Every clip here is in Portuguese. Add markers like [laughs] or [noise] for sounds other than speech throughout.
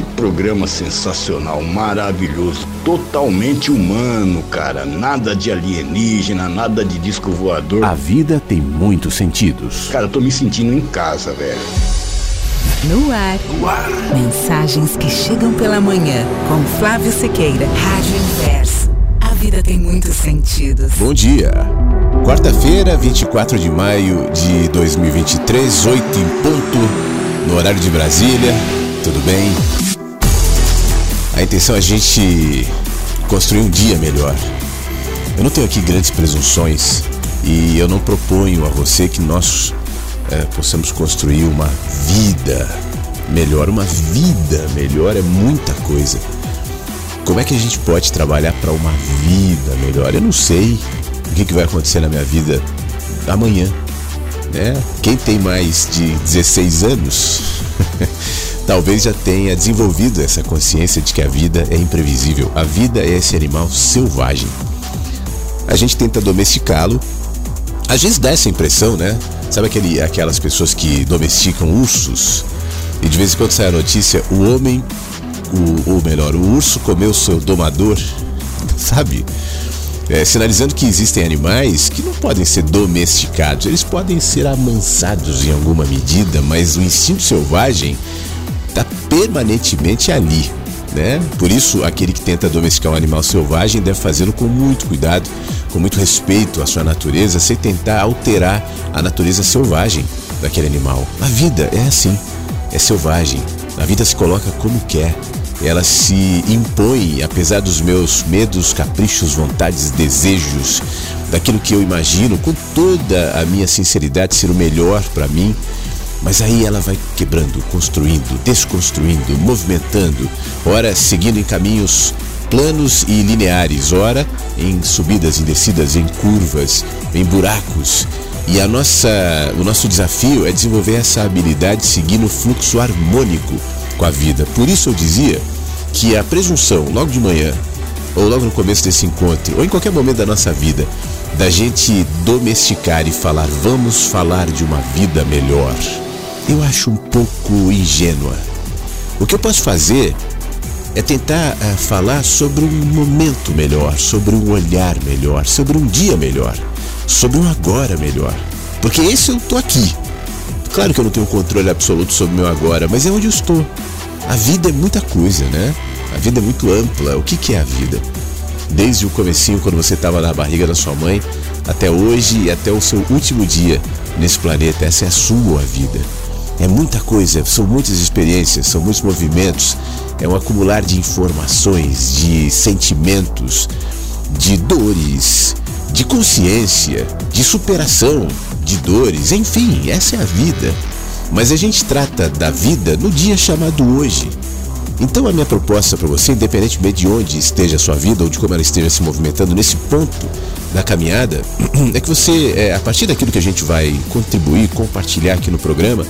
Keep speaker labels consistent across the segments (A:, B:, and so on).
A: que programa sensacional, maravilhoso, totalmente humano, cara. Nada de alienígena, nada de disco voador.
B: A vida tem muitos sentidos.
A: Cara, eu tô me sentindo em casa, velho.
C: No ar. no ar. Mensagens que chegam pela manhã com Flávio Sequeira, Rádio Inverso vida tem muitos sentidos.
B: Bom dia. Quarta-feira, 24 de maio de 2023, 8 em ponto, no horário de Brasília. Tudo bem? A intenção é a gente construir um dia melhor. Eu não tenho aqui grandes presunções e eu não proponho a você que nós é, possamos construir uma vida melhor. Uma vida melhor é muita coisa. Como é que a gente pode trabalhar para uma vida melhor? Eu não sei o que, que vai acontecer na minha vida amanhã. Né? Quem tem mais de 16 anos [laughs] talvez já tenha desenvolvido essa consciência de que a vida é imprevisível. A vida é esse animal selvagem. A gente tenta domesticá-lo. Às vezes dá essa impressão, né? Sabe aquele, aquelas pessoas que domesticam ursos? E de vez em quando sai a notícia: o homem o, ou melhor, o urso comeu seu domador, [laughs] sabe? É, sinalizando que existem animais que não podem ser domesticados, eles podem ser amansados em alguma medida, mas o instinto selvagem permanentemente ali. Né? Por isso, aquele que tenta domesticar um animal selvagem deve fazê-lo com muito cuidado, com muito respeito à sua natureza, sem tentar alterar a natureza selvagem daquele animal. A vida é assim, é selvagem. A vida se coloca como quer ela se impõe, apesar dos meus medos, caprichos, vontades, desejos, daquilo que eu imagino, com toda a minha sinceridade, ser o melhor para mim. Mas aí ela vai quebrando, construindo, desconstruindo, movimentando, ora seguindo em caminhos planos e lineares, ora em subidas e descidas, em curvas, em buracos. E a nossa, o nosso desafio é desenvolver essa habilidade seguindo o fluxo harmônico com a vida. Por isso eu dizia que a presunção, logo de manhã, ou logo no começo desse encontro, ou em qualquer momento da nossa vida, da gente domesticar e falar, vamos falar de uma vida melhor, eu acho um pouco ingênua. O que eu posso fazer é tentar uh, falar sobre um momento melhor, sobre um olhar melhor, sobre um dia melhor, sobre um agora melhor. Porque esse eu estou aqui. Claro que eu não tenho controle absoluto sobre o meu agora, mas é onde eu estou. A vida é muita coisa, né? A vida é muito ampla. O que, que é a vida? Desde o comecinho, quando você estava na barriga da sua mãe, até hoje e até o seu último dia nesse planeta. Essa é a sua vida. É muita coisa, são muitas experiências, são muitos movimentos, é um acumular de informações, de sentimentos, de dores, de consciência, de superação de dores, enfim, essa é a vida. Mas a gente trata da vida no dia chamado hoje. Então a minha proposta para você, independentemente de onde esteja a sua vida ou de como ela esteja se movimentando nesse ponto da caminhada, [clears throat] é que você, é, a partir daquilo que a gente vai contribuir, compartilhar aqui no programa,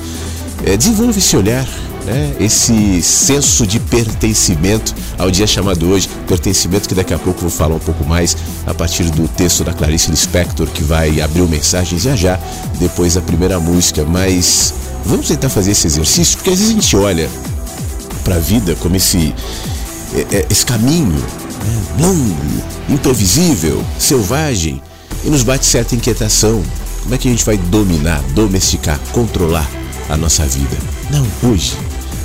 B: é, desenvolva esse olhar, né, esse senso de pertencimento ao dia chamado hoje, pertencimento que daqui a pouco vou falar um pouco mais a partir do texto da Clarice Lispector, que vai abrir o mensagens já já, depois da primeira música, mas vamos tentar fazer esse exercício, porque às vezes a gente olha para a vida como esse, é, é, esse caminho né, longo, imprevisível, selvagem, e nos bate certa inquietação. Como é que a gente vai dominar, domesticar, controlar a nossa vida? Não, hoje.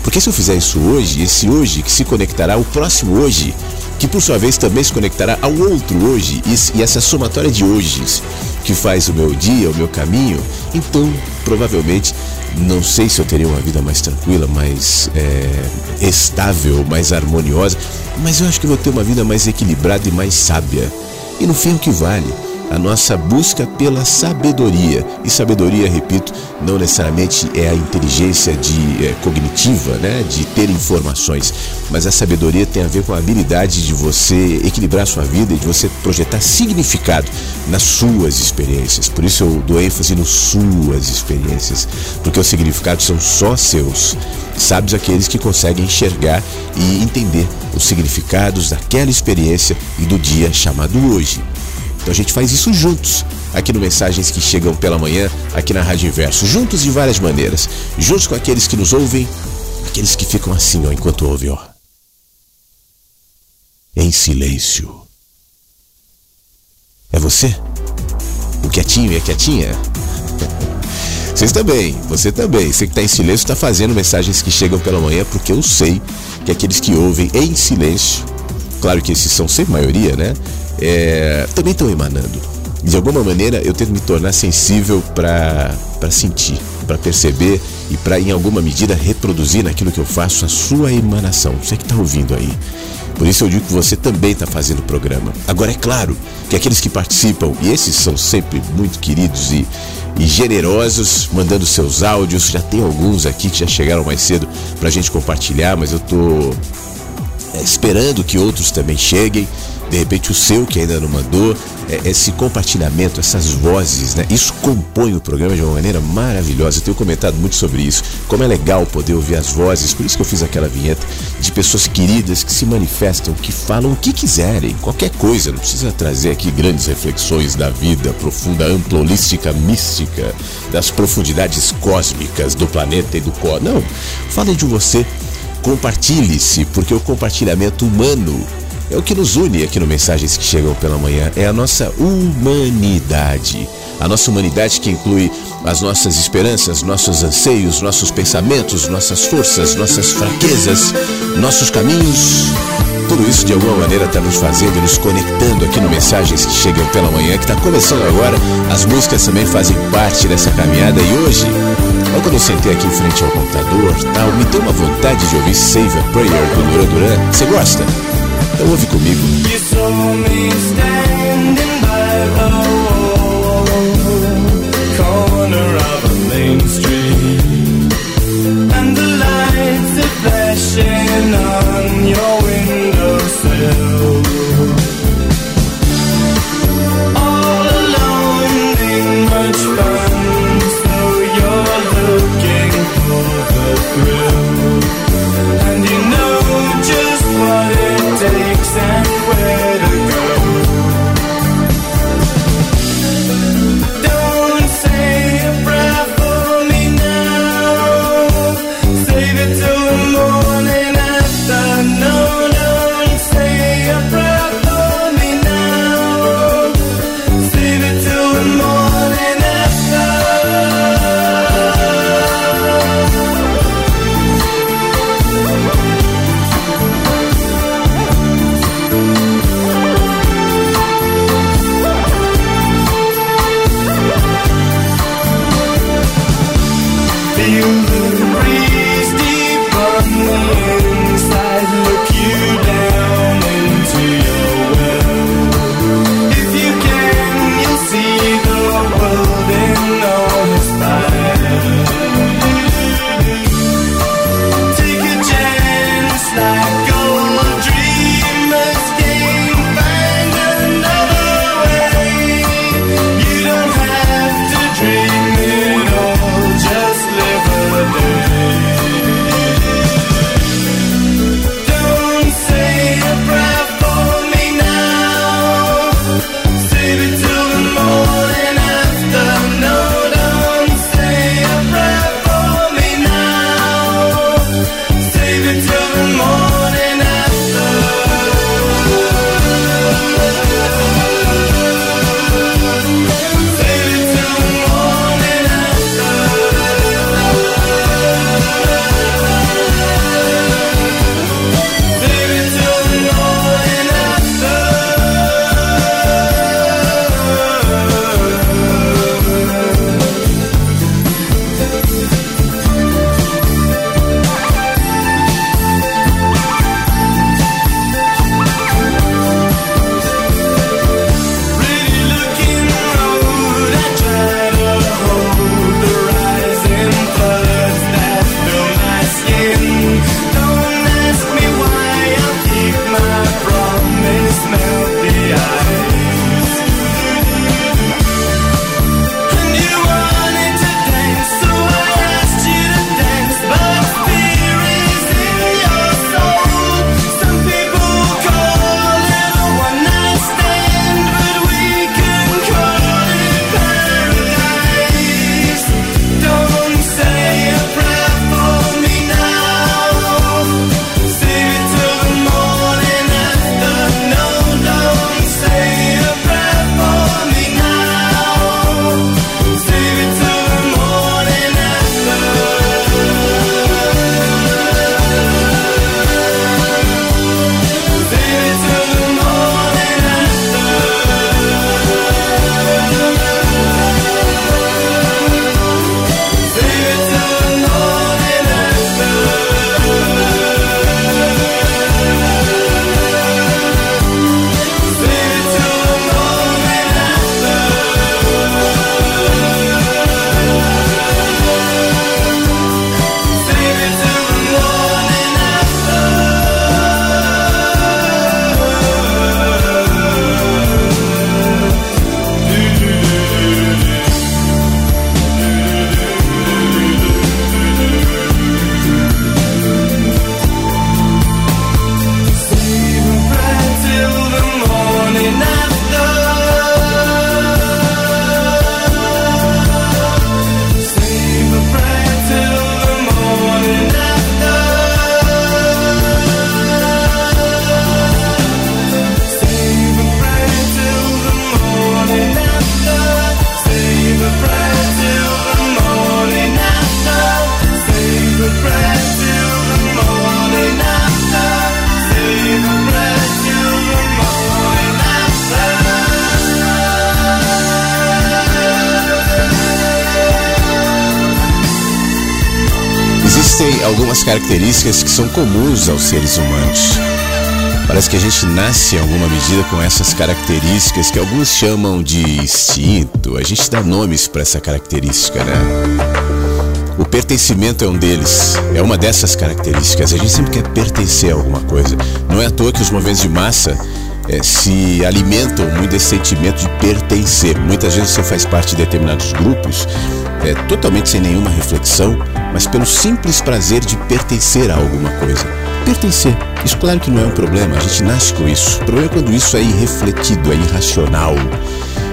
B: Porque se eu fizer isso hoje, esse hoje que se conectará ao próximo hoje, que por sua vez também se conectará ao outro hoje, e essa somatória de hojes que faz o meu dia, o meu caminho, então provavelmente não sei se eu teria uma vida mais tranquila, mais é, estável, mais harmoniosa, mas eu acho que vou ter uma vida mais equilibrada e mais sábia. E no fim, o que vale? A nossa busca pela sabedoria. E sabedoria, repito, não necessariamente é a inteligência de, é, cognitiva, né, de ter informações, mas a sabedoria tem a ver com a habilidade de você equilibrar sua vida e de você projetar significado nas suas experiências. Por isso eu dou ênfase nas suas experiências, porque os significados são só seus. Sábios aqueles que conseguem enxergar e entender os significados daquela experiência e do dia chamado hoje. Então a gente faz isso juntos, aqui no Mensagens que Chegam pela Manhã, aqui na Rádio Inverso, juntos de várias maneiras, juntos com aqueles que nos ouvem, aqueles que ficam assim, ó, enquanto ouvem, ó. Em silêncio. É você? O quietinho e a quietinha? [laughs] Vocês também, você também. Você que está em silêncio está fazendo mensagens que chegam pela manhã, porque eu sei que aqueles que ouvem em silêncio, claro que esses são sempre maioria, né? É, também estão emanando. De alguma maneira eu tento me tornar sensível para sentir, para perceber e para, em alguma medida, reproduzir naquilo que eu faço a sua emanação. Você que está ouvindo aí. Por isso eu digo que você também está fazendo o programa. Agora, é claro que aqueles que participam, e esses são sempre muito queridos e, e generosos, mandando seus áudios, já tem alguns aqui que já chegaram mais cedo para a gente compartilhar, mas eu estou é, esperando que outros também cheguem de repente o seu que ainda não mandou, é, esse compartilhamento, essas vozes, né? Isso compõe o programa de uma maneira maravilhosa. Eu tenho comentado muito sobre isso, como é legal poder ouvir as vozes, por isso que eu fiz aquela vinheta de pessoas queridas que se manifestam, que falam o que quiserem, qualquer coisa, não precisa trazer aqui grandes reflexões da vida profunda, ampla, holística, mística, das profundidades cósmicas do planeta e do cosmos. Não, fale de você, compartilhe-se, porque o compartilhamento humano é o que nos une aqui no Mensagens que Chegam pela Manhã, é a nossa humanidade. A nossa humanidade que inclui as nossas esperanças, nossos anseios, nossos pensamentos, nossas forças, nossas fraquezas, nossos caminhos. Tudo isso de alguma maneira está nos fazendo, nos conectando aqui no Mensagens que Chegam pela Manhã, que está começando agora. As músicas também fazem parte dessa caminhada e hoje, quando eu sentei aqui em frente ao computador, tal, me deu uma vontade de ouvir Save a Prayer do Duran Duran. Você gosta? Então ouve comigo. Características que são comuns aos seres humanos. Parece que a gente nasce em alguma medida com essas características que alguns chamam de instinto. A gente dá nomes para essa característica, né? O pertencimento é um deles, é uma dessas características. A gente sempre quer pertencer a alguma coisa. Não é à toa que os movimentos de massa é, se alimentam muito desse sentimento de pertencer. Muitas vezes você faz parte de determinados grupos, é, totalmente sem nenhuma reflexão, mas pelo simples prazer de pertencer a alguma coisa. Pertencer. Isso, claro que não é um problema, a gente nasce com isso. O problema é quando isso é irrefletido, é irracional.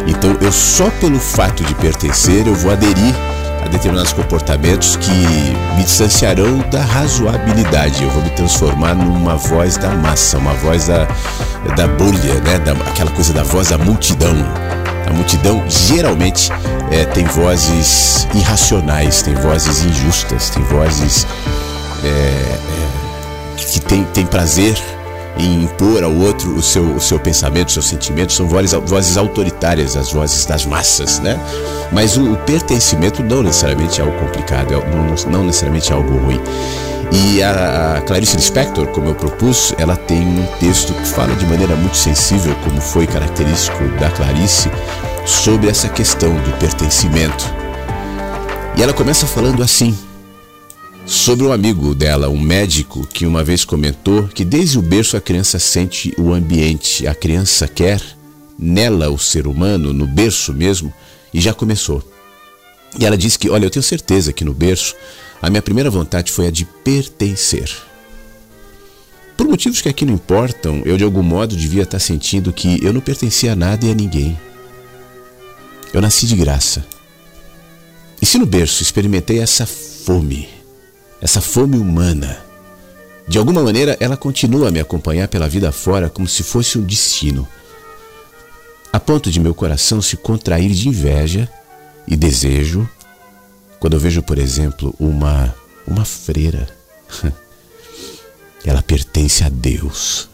B: Então, eu só pelo fato de pertencer, eu vou aderir a determinados comportamentos que me distanciarão da razoabilidade. Eu vou me transformar numa voz da massa, uma voz da, da bolha, né? Da, aquela coisa da voz da multidão. A multidão geralmente é, tem vozes irracionais, tem vozes injustas, tem vozes é, é, que tem, tem prazer em impor ao outro o seu, o seu pensamento, o seu sentimento, são vozes, vozes autoritárias, as vozes das massas, né? Mas o, o pertencimento não necessariamente é algo complicado, é, não, não necessariamente é algo ruim. E a, a Clarice Lispector, como eu propus, ela tem um texto que fala de maneira muito sensível, como foi característico da Clarice, sobre essa questão do pertencimento. E ela começa falando assim: sobre um amigo dela, um médico, que uma vez comentou que desde o berço a criança sente o ambiente, a criança quer nela o ser humano, no berço mesmo, e já começou. E ela disse que, olha, eu tenho certeza que no berço a minha primeira vontade foi a de pertencer. Por motivos que aqui não importam, eu de algum modo devia estar sentindo que eu não pertencia a nada e a ninguém. Eu nasci de graça. E se no berço experimentei essa fome, essa fome humana. De alguma maneira, ela continua a me acompanhar pela vida fora como se fosse um destino, a ponto de meu coração se contrair de inveja e desejo quando eu vejo, por exemplo, uma uma freira. [laughs] Ela pertence a Deus.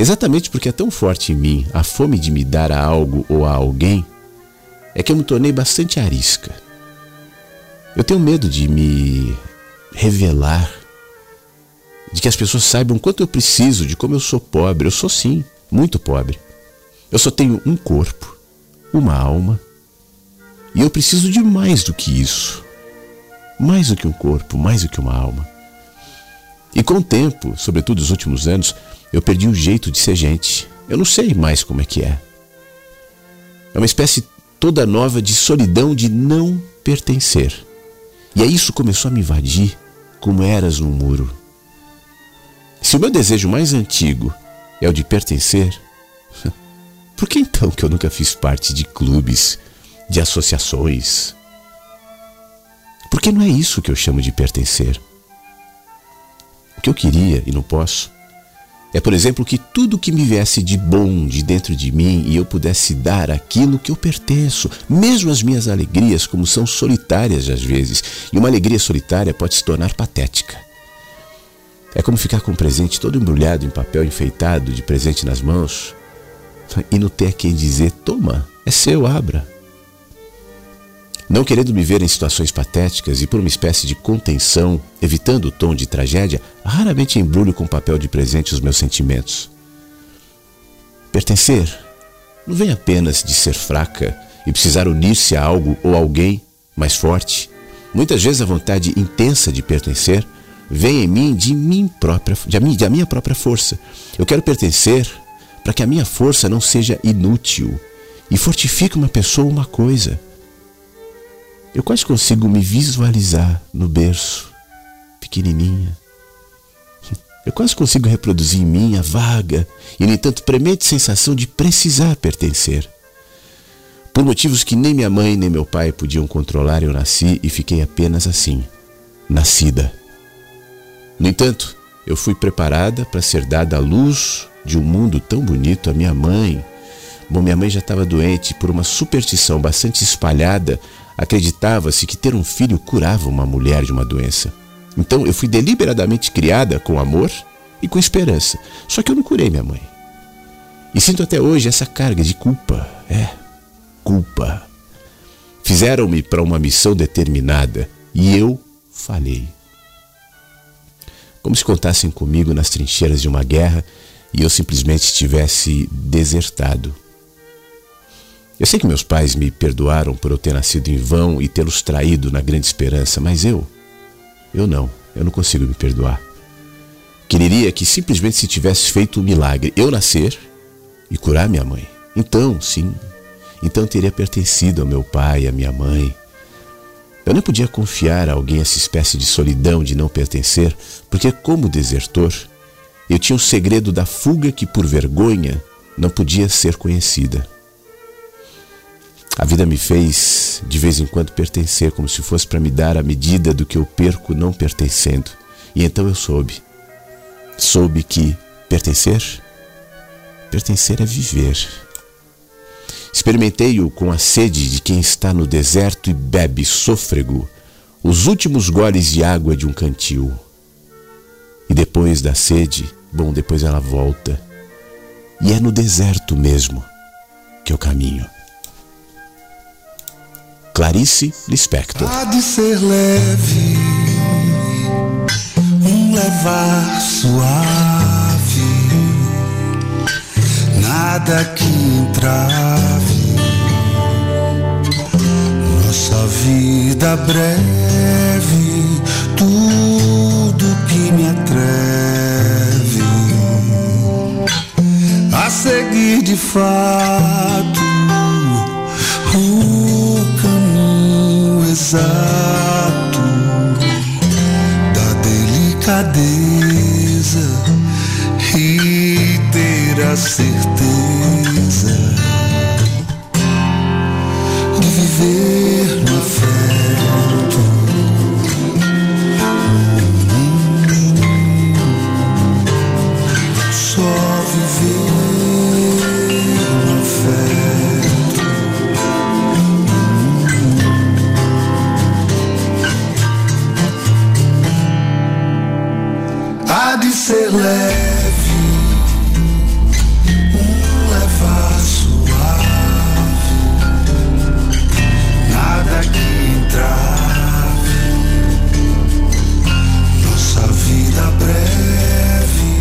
B: Exatamente porque é tão forte em mim a fome de me dar a algo ou a alguém, é que eu me tornei bastante arisca. Eu tenho medo de me revelar, de que as pessoas saibam quanto eu preciso, de como eu sou pobre. Eu sou sim, muito pobre. Eu só tenho um corpo, uma alma, e eu preciso de mais do que isso. Mais do que um corpo, mais do que uma alma. E com o tempo, sobretudo nos últimos anos, eu perdi o jeito de ser gente. Eu não sei mais como é que é. É uma espécie toda nova de solidão de não pertencer. E aí isso começou a me invadir como eras num muro. Se o meu desejo mais antigo é o de pertencer, [laughs] por que então que eu nunca fiz parte de clubes, de associações? Porque não é isso que eu chamo de pertencer. O que eu queria e não posso é, por exemplo, que tudo que me viesse de bom de dentro de mim e eu pudesse dar aquilo que eu pertenço, mesmo as minhas alegrias, como são solitárias às vezes, e uma alegria solitária pode se tornar patética. É como ficar com um presente todo embrulhado em papel enfeitado de presente nas mãos e não ter quem dizer: toma, é seu, abra. Não querendo me ver em situações patéticas e por uma espécie de contenção, evitando o tom de tragédia, raramente embrulho com papel de presente os meus sentimentos. Pertencer não vem apenas de ser fraca e precisar unir-se a algo ou alguém mais forte. Muitas vezes a vontade intensa de pertencer vem em mim de mim própria, de mim, de a minha própria força. Eu quero pertencer para que a minha força não seja inútil e fortifique uma pessoa ou uma coisa. Eu quase consigo me visualizar no berço, pequenininha. Eu quase consigo reproduzir em mim a vaga e, no entanto, premente sensação de precisar pertencer. Por motivos que nem minha mãe nem meu pai podiam controlar, eu nasci e fiquei apenas assim, nascida. No entanto, eu fui preparada para ser dada à luz de um mundo tão bonito à minha mãe. Bom, minha mãe já estava doente por uma superstição bastante espalhada Acreditava-se que ter um filho curava uma mulher de uma doença. Então eu fui deliberadamente criada com amor e com esperança. Só que eu não curei minha mãe. E sinto até hoje essa carga de culpa. É, culpa. Fizeram-me para uma missão determinada e eu falhei. Como se contassem comigo nas trincheiras de uma guerra e eu simplesmente tivesse desertado. Eu sei que meus pais me perdoaram por eu ter nascido em vão e tê-los traído na grande esperança, mas eu, eu não, eu não consigo me perdoar. Quereria que simplesmente se tivesse feito o um milagre, eu nascer e curar minha mãe. Então, sim, então teria pertencido ao meu pai, à minha mãe. Eu não podia confiar a alguém essa espécie de solidão de não pertencer, porque, como desertor, eu tinha o segredo da fuga que, por vergonha, não podia ser conhecida. A vida me fez, de vez em quando, pertencer, como se fosse para me dar a medida do que eu perco não pertencendo. E então eu soube. Soube que pertencer, pertencer é viver. Experimentei-o com a sede de quem está no deserto e bebe sôfrego os últimos goles de água de um cantil. E depois da sede, bom, depois ela volta. E é no deserto mesmo que eu caminho. Clarice Lispector.
D: Há de ser leve, um levar suave nada que entrave nossa vida breve, tudo que me atreve a seguir de fato caminho exato da delicadeza e ter a certeza de viver ser leve, um levar suave, nada que entrave nossa vida breve,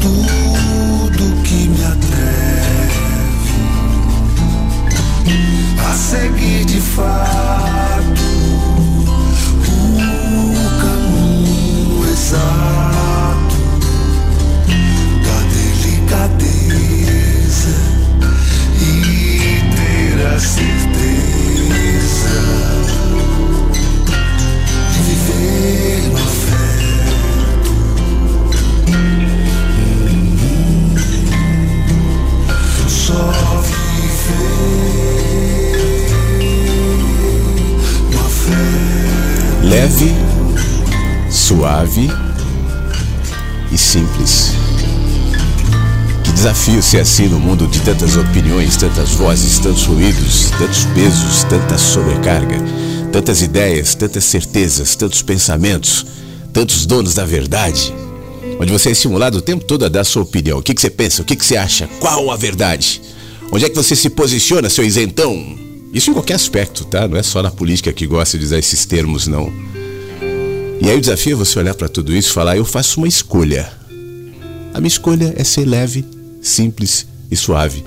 D: tudo que me atreve a seguir de fato
B: suave e simples. Que desafio ser assim no mundo de tantas opiniões, tantas vozes, tantos ruídos, tantos pesos, tanta sobrecarga, tantas ideias, tantas certezas, tantos pensamentos, tantos donos da verdade. Onde você é estimulado o tempo todo a dar sua opinião. O que, que você pensa? O que, que você acha? Qual a verdade? Onde é que você se posiciona, seu isentão? Isso em qualquer aspecto, tá? Não é só na política que gosta de usar esses termos, não. E aí o desafio é você olhar para tudo isso e falar: eu faço uma escolha. A minha escolha é ser leve, simples e suave.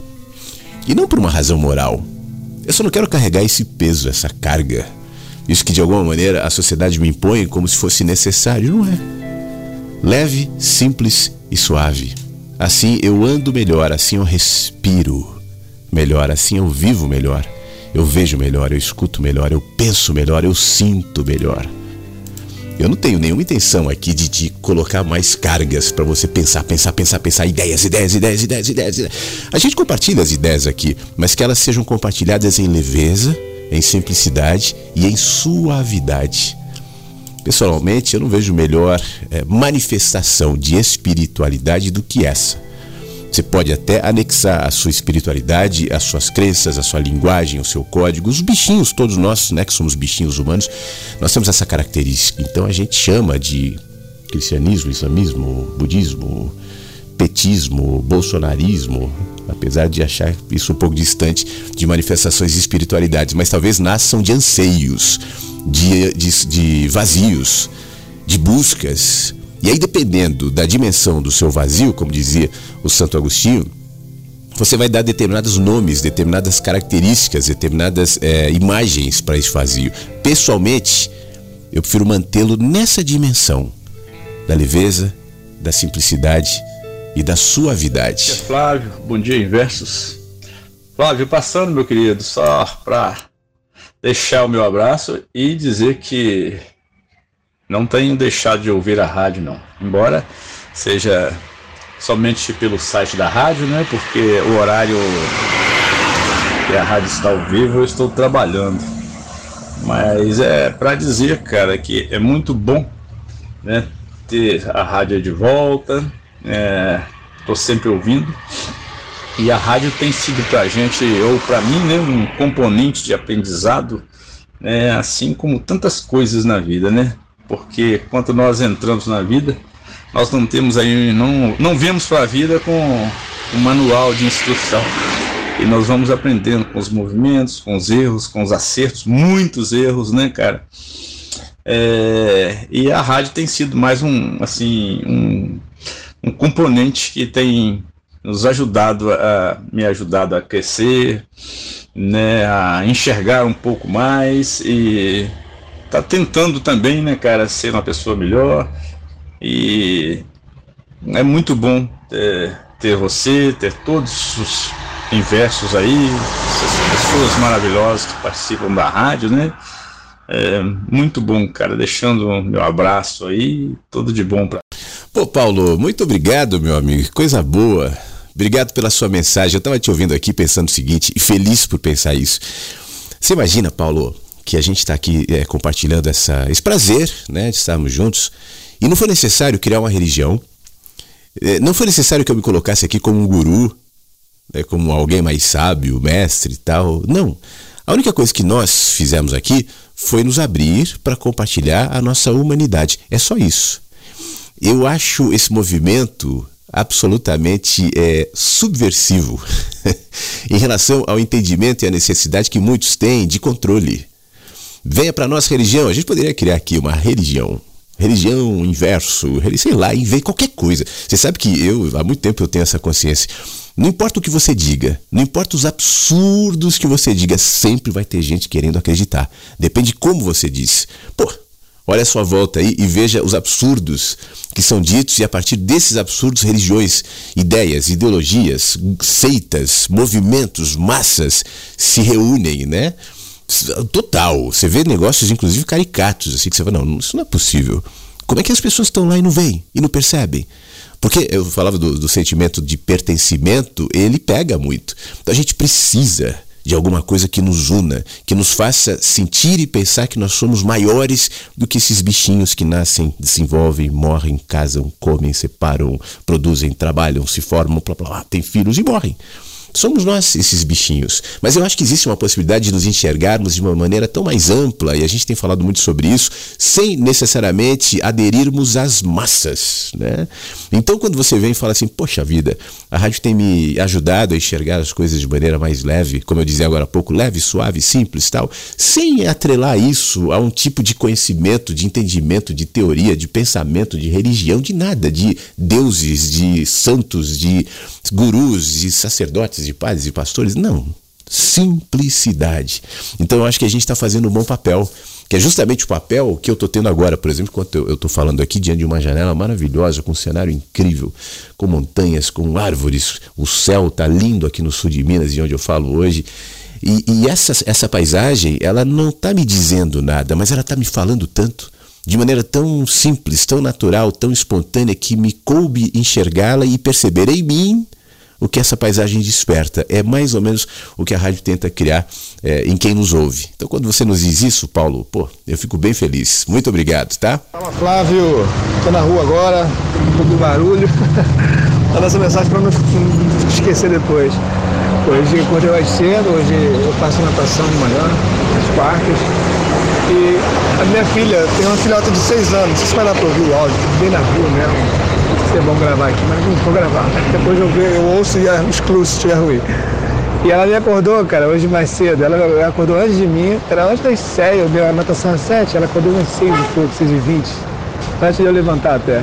B: E não por uma razão moral. Eu só não quero carregar esse peso, essa carga. Isso que de alguma maneira a sociedade me impõe como se fosse necessário. Não é. Leve, simples e suave. Assim eu ando melhor, assim eu respiro melhor, assim eu vivo melhor. Eu vejo melhor, eu escuto melhor, eu penso melhor, eu sinto melhor. Eu não tenho nenhuma intenção aqui de, de colocar mais cargas para você pensar, pensar, pensar, pensar, ideias, ideias, ideias, ideias, ideias, ideias. A gente compartilha as ideias aqui, mas que elas sejam compartilhadas em leveza, em simplicidade e em suavidade. Pessoalmente, eu não vejo melhor é, manifestação de espiritualidade do que essa. Você pode até anexar a sua espiritualidade, as suas crenças, a sua linguagem, o seu código, os bichinhos, todos nós, né, que somos bichinhos humanos, nós temos essa característica. Então a gente chama de cristianismo, islamismo, budismo, petismo, bolsonarismo, apesar de achar isso um pouco distante de manifestações de espiritualidades, mas talvez nasçam de anseios de, de, de vazios, de buscas. E aí, dependendo da dimensão do seu vazio, como dizia o Santo Agostinho, você vai dar determinados nomes, determinadas características, determinadas é, imagens para esse vazio. Pessoalmente, eu prefiro mantê-lo nessa dimensão da leveza, da simplicidade e da suavidade.
E: Flávio, bom dia, inversos. Flávio, passando, meu querido, só para deixar o meu abraço e dizer que não tenho deixado de ouvir a rádio, não. Embora seja somente pelo site da rádio, né? Porque o horário que a rádio está ao vivo eu estou trabalhando. Mas é para dizer, cara, que é muito bom, né? Ter a rádio de volta. Estou é, sempre ouvindo. E a rádio tem sido para gente, ou para mim, né, um componente de aprendizado, né, assim como tantas coisas na vida, né? Porque quando nós entramos na vida, nós não temos aí, não, não vemos para a vida com um manual de instrução. E nós vamos aprendendo com os movimentos, com os erros, com os acertos, muitos erros, né, cara? É, e a rádio tem sido mais um, assim, um, um componente que tem nos ajudado a me ajudado a crescer, né, a enxergar um pouco mais e tá tentando também, né, cara, ser uma pessoa melhor e é muito bom ter, ter você, ter todos os inversos aí, essas pessoas maravilhosas que participam da rádio, né? É muito bom, cara. Deixando meu abraço aí, tudo de bom para.
B: Pô, Paulo, muito obrigado, meu amigo. Coisa boa. Obrigado pela sua mensagem. Eu estava te ouvindo aqui pensando o seguinte, e feliz por pensar isso. Você imagina, Paulo, que a gente está aqui é, compartilhando essa, esse prazer né, de estarmos juntos e não foi necessário criar uma religião, é, não foi necessário que eu me colocasse aqui como um guru, né, como alguém mais sábio, mestre e tal. Não. A única coisa que nós fizemos aqui foi nos abrir para compartilhar a nossa humanidade. É só isso. Eu acho esse movimento absolutamente é, subversivo [laughs] em relação ao entendimento e à necessidade que muitos têm de controle. Venha para nossa religião. A gente poderia criar aqui uma religião. Religião, inverso, sei lá, em qualquer coisa. Você sabe que eu, há muito tempo eu tenho essa consciência. Não importa o que você diga, não importa os absurdos que você diga, sempre vai ter gente querendo acreditar. Depende de como você diz. Pô, Olha a sua volta aí e veja os absurdos que são ditos, e a partir desses absurdos, religiões, ideias, ideologias, seitas, movimentos, massas se reúnem, né? Total. Você vê negócios, inclusive, caricatos, assim, que você fala, não, isso não é possível. Como é que as pessoas estão lá e não veem, e não percebem? Porque eu falava do, do sentimento de pertencimento, ele pega muito. Então a gente precisa de alguma coisa que nos una, que nos faça sentir e pensar que nós somos maiores do que esses bichinhos que nascem, desenvolvem, morrem, casam, comem, separam, produzem, trabalham, se formam, blá, blá, blá, têm filhos e morrem. Somos nós esses bichinhos. Mas eu acho que existe uma possibilidade de nos enxergarmos de uma maneira tão mais ampla, e a gente tem falado muito sobre isso, sem necessariamente aderirmos às massas. Né? Então, quando você vem e fala assim, poxa vida, a rádio tem me ajudado a enxergar as coisas de maneira mais leve, como eu dizia agora há pouco, leve, suave, simples tal, sem atrelar isso a um tipo de conhecimento, de entendimento, de teoria, de pensamento, de religião, de nada, de deuses, de santos, de gurus, de sacerdotes de padres e pastores. Não. Simplicidade. Então eu acho que a gente está fazendo um bom papel, que é justamente o papel que eu estou tendo agora, por exemplo, enquanto eu estou falando aqui diante de uma janela maravilhosa, com um cenário incrível, com montanhas, com árvores, o céu está lindo aqui no sul de Minas, de onde eu falo hoje. E, e essa, essa paisagem, ela não está me dizendo nada, mas ela está me falando tanto de maneira tão simples, tão natural, tão espontânea, que me coube enxergá-la e perceber em mim o que essa paisagem desperta. É mais ou menos o que a rádio tenta criar é, em quem nos ouve. Então, quando você nos diz isso, Paulo, pô, eu fico bem feliz. Muito obrigado, tá?
F: Fala, Flávio. Tô na rua agora, um pouco de barulho. [laughs] Manda essa mensagem para não esquecer depois. Hoje acordei mais cedo, hoje eu faço natação de manhã, nos parques. E a minha filha tem uma filhota de seis anos, não sei se vai dar para ouvir o áudio, bem na rua mesmo ser bom gravar aqui, mas não vou gravar. Depois eu, eu ouço e excluo se estiver ruim. E ela me acordou, cara, hoje mais cedo. Ela acordou antes de mim, era antes das 7, eu dei a natação às 7, ela acordou às 6 e pouco, 6 e 20, antes de eu levantar até.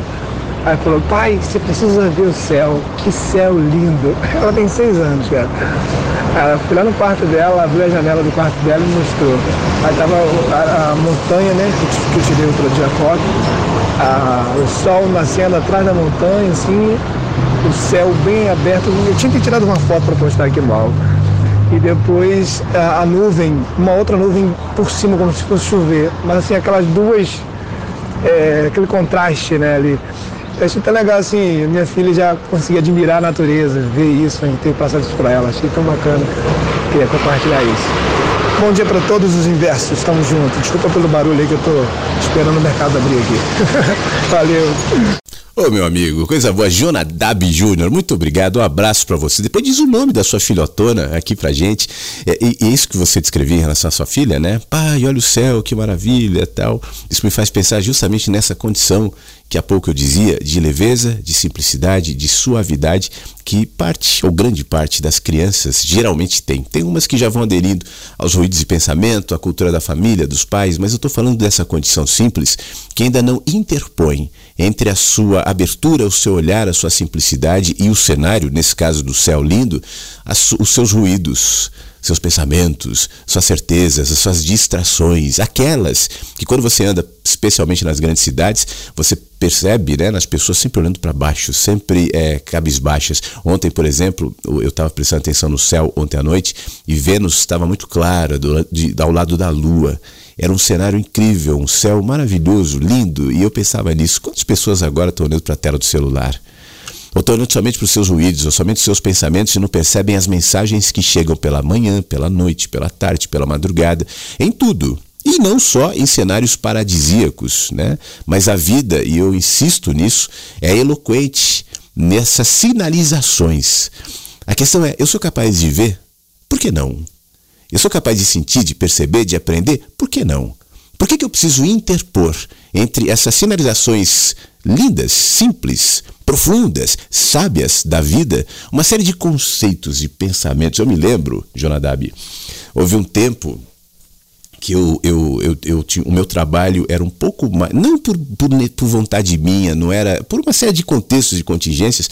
F: Aí falou, pai, você precisa ver o céu, que céu lindo. [laughs] Ela tem 6 anos, cara. Ela foi lá no quarto dela, abriu a janela do quarto dela e mostrou. Aí tava a, a montanha, né, que eu tirei outro dia a foto, a, o sol nascendo atrás da montanha, assim, o céu bem aberto. Eu tinha que tirado uma foto para postar aqui alto. E depois a, a, nuvem, uma outra nuvem por cima, como se fosse chover. Mas assim, aquelas duas, é, aquele contraste né, ali. Eu achei tão legal assim, minha filha já conseguia admirar a natureza, ver isso, hein, ter passado isso para ela. Achei tão bacana. Queria compartilhar isso. Bom dia para todos os inversos, estamos juntos. Desculpa pelo barulho aí que eu tô esperando o mercado abrir aqui. [laughs] Valeu.
B: Ô meu amigo, coisa boa, Jonadab Júnior, muito obrigado, um abraço para você. Depois diz o nome da sua filhotona aqui pra gente. É, e, e isso que você descreveu em relação à sua filha, né? Pai, olha o céu, que maravilha tal. Isso me faz pensar justamente nessa condição que há pouco eu dizia, de leveza, de simplicidade, de suavidade, que parte, ou grande parte das crianças geralmente tem. Tem umas que já vão aderindo aos ruídos de pensamento, à cultura da família, dos pais, mas eu estou falando dessa condição simples que ainda não interpõe entre a sua abertura, o seu olhar, a sua simplicidade e o cenário, nesse caso do céu lindo, os seus ruídos seus pensamentos, suas certezas, suas distrações, aquelas que quando você anda, especialmente nas grandes cidades, você percebe, né, nas pessoas sempre olhando para baixo, sempre é, cabisbaixas. Ontem, por exemplo, eu estava prestando atenção no céu ontem à noite e Vênus estava muito clara do, de, ao lado da Lua. Era um cenário incrível, um céu maravilhoso, lindo, e eu pensava nisso. Quantas pessoas agora estão olhando para a tela do celular? ou estão olhando somente para os seus ruídos, ou somente os seus pensamentos e não percebem as mensagens que chegam pela manhã, pela noite, pela tarde, pela madrugada, em tudo. E não só em cenários paradisíacos, né? Mas a vida, e eu insisto nisso, é eloquente nessas sinalizações. A questão é: eu sou capaz de ver? Por que não? Eu sou capaz de sentir, de perceber, de aprender? Por que não? Por que, que eu preciso interpor entre essas sinalizações lindas, simples, profundas, sábias da vida, uma série de conceitos e pensamentos. Eu me lembro, Jonadab, houve um tempo que eu, eu, eu, eu tinha, o meu trabalho era um pouco mais, não por, por, por, vontade minha, não era por uma série de contextos e contingências,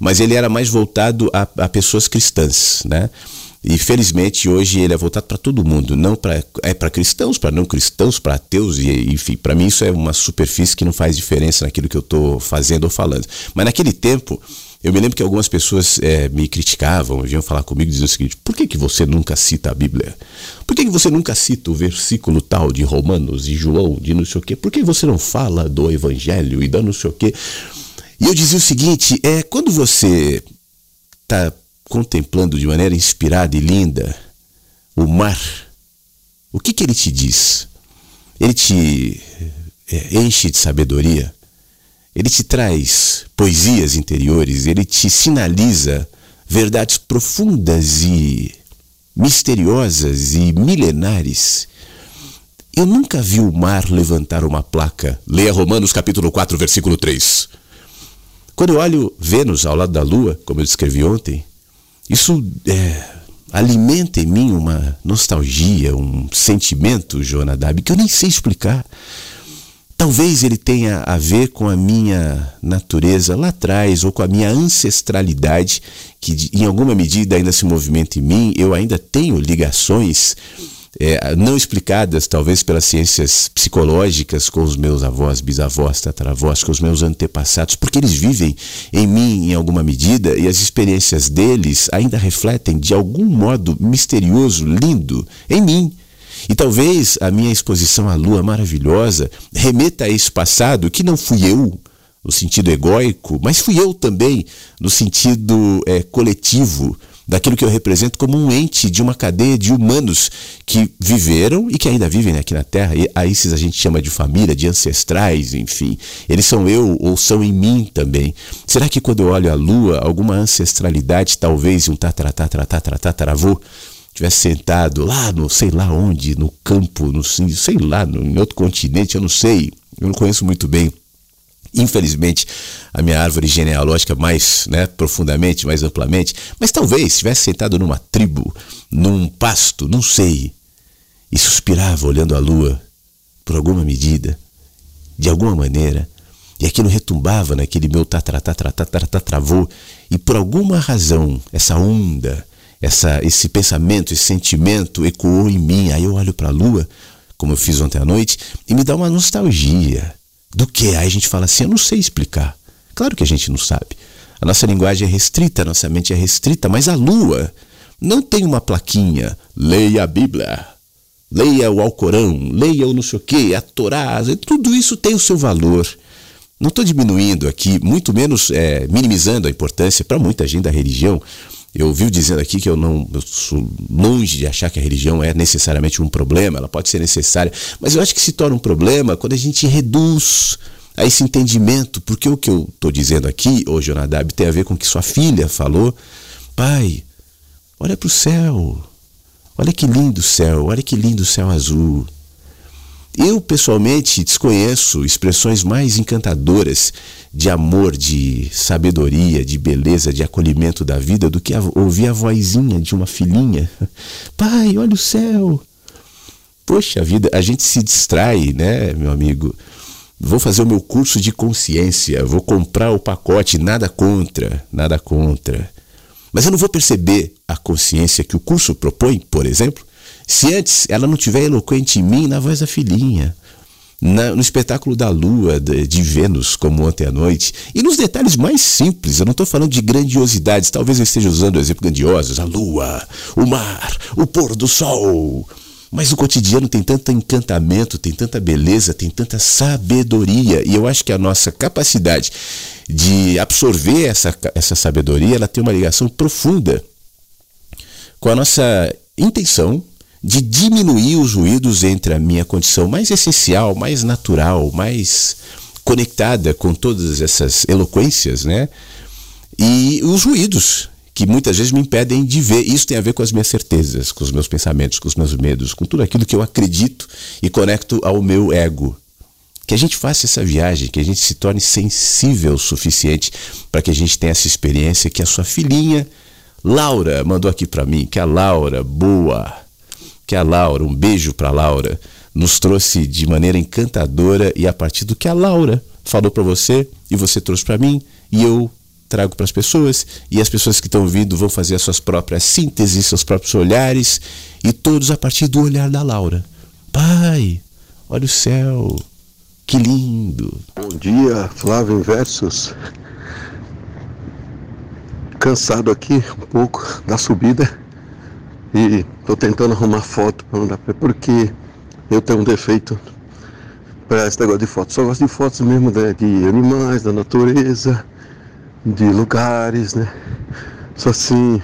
B: mas ele era mais voltado a, a pessoas cristãs, né? E felizmente hoje ele é voltado para todo mundo, não para é para cristãos, para não cristãos, para ateus e enfim, para mim isso é uma superfície que não faz diferença naquilo que eu estou fazendo ou falando. Mas naquele tempo eu me lembro que algumas pessoas é, me criticavam, vinham falar comigo dizendo o seguinte: por que, que você nunca cita a Bíblia? Por que, que você nunca cita o versículo tal de Romanos e João, de não sei o quê? Por que você não fala do Evangelho e da não sei o quê? E eu dizia o seguinte: é quando você está contemplando de maneira inspirada e linda o mar, o que, que ele te diz? Ele te é, enche de sabedoria, ele te traz poesias interiores, ele te sinaliza verdades profundas e misteriosas e milenares. Eu nunca vi o mar levantar uma placa. Leia Romanos capítulo 4, versículo 3. Quando eu olho Vênus ao lado da Lua, como eu descrevi ontem, isso é, alimenta em mim uma nostalgia, um sentimento, Jonadab, que eu nem sei explicar. Talvez ele tenha a ver com a minha natureza lá atrás ou com a minha ancestralidade, que em alguma medida ainda se movimenta em mim. Eu ainda tenho ligações é, não explicadas, talvez pelas ciências psicológicas, com os meus avós, bisavós, tataravós, com os meus antepassados, porque eles vivem em mim em alguma medida e as experiências deles ainda refletem de algum modo misterioso, lindo, em mim. E talvez a minha exposição à lua maravilhosa remeta a esse passado que não fui eu, no sentido egóico, mas fui eu também, no sentido é, coletivo, daquilo que eu represento como um ente de uma cadeia de humanos que viveram e que ainda vivem aqui na Terra. E a esses a gente chama de família, de ancestrais, enfim. Eles são eu ou são em mim também. Será que quando eu olho a Lua, alguma ancestralidade, talvez um tataravô, tivesse sentado lá no sei lá onde, no campo, no sei lá, no, em outro continente, eu não sei, eu não conheço muito bem infelizmente, a minha árvore genealógica mais né, profundamente, mais amplamente, mas talvez estivesse sentado numa tribo, num pasto, não sei, e suspirava olhando a lua, por alguma medida, de alguma maneira, e aquilo retumbava naquele meu travou e por alguma razão, essa onda, essa, esse pensamento, esse sentimento ecoou em mim. Aí eu olho para a lua, como eu fiz ontem à noite, e me dá uma nostalgia do que? Aí a gente fala assim: eu não sei explicar. Claro que a gente não sabe. A nossa linguagem é restrita, a nossa mente é restrita, mas a lua não tem uma plaquinha, leia a Bíblia, leia o Alcorão, leia o não sei o quê, a Torá, tudo isso tem o seu valor. Não estou diminuindo aqui, muito menos é, minimizando a importância para muita gente da religião. Eu ouvi dizendo aqui que eu não eu sou longe de achar que a religião é necessariamente um problema, ela pode ser necessária, mas eu acho que se torna um problema quando a gente reduz a esse entendimento, porque o que eu estou dizendo aqui, ô Jonadab, tem a ver com o que sua filha falou. Pai, olha para o céu, olha que lindo céu, olha que lindo céu azul. Eu, pessoalmente, desconheço expressões mais encantadoras de amor, de sabedoria, de beleza, de acolhimento da vida do que ouvir a vozinha de uma filhinha. [laughs] Pai, olha o céu. Poxa vida, a gente se distrai, né, meu amigo? Vou fazer o meu curso de consciência, vou comprar o pacote, nada contra, nada contra. Mas eu não vou perceber a consciência que o curso propõe, por exemplo, se antes ela não tiver eloquente em mim na voz da filhinha, na, no espetáculo da lua de, de, Vênus, como ontem à noite, e nos detalhes mais simples, eu não estou falando de grandiosidades, talvez eu esteja usando exemplos grandiosos, a lua, o mar, o pôr do sol. Mas o cotidiano tem tanto encantamento, tem tanta beleza, tem tanta sabedoria, e eu acho que a nossa capacidade de absorver essa, essa sabedoria, ela tem uma ligação profunda com a nossa intenção de diminuir os ruídos entre a minha condição mais essencial, mais natural, mais conectada com todas essas eloquências, né? E os ruídos que muitas vezes me impedem de ver. Isso tem a ver com as minhas certezas, com os meus pensamentos, com os meus medos, com tudo aquilo que eu acredito e conecto ao meu ego. Que a gente faça essa viagem, que a gente se torne sensível o suficiente para que a gente tenha essa experiência que a sua filhinha Laura mandou aqui para mim, que a Laura boa que a Laura, um beijo para a Laura, nos trouxe de maneira encantadora e a partir do que a Laura falou para você e você trouxe para mim e eu trago para as pessoas e as pessoas que estão ouvindo vão fazer as suas próprias sínteses, seus próprios olhares e todos a partir do olhar da Laura. Pai, olha o céu, que lindo.
G: Bom dia, Flávio Versus. Cansado aqui um pouco da subida e estou tentando arrumar foto para mandar para porque eu tenho um defeito para esse negócio de foto. Só gosto de fotos mesmo né, de animais, da natureza, de lugares, né? Só assim,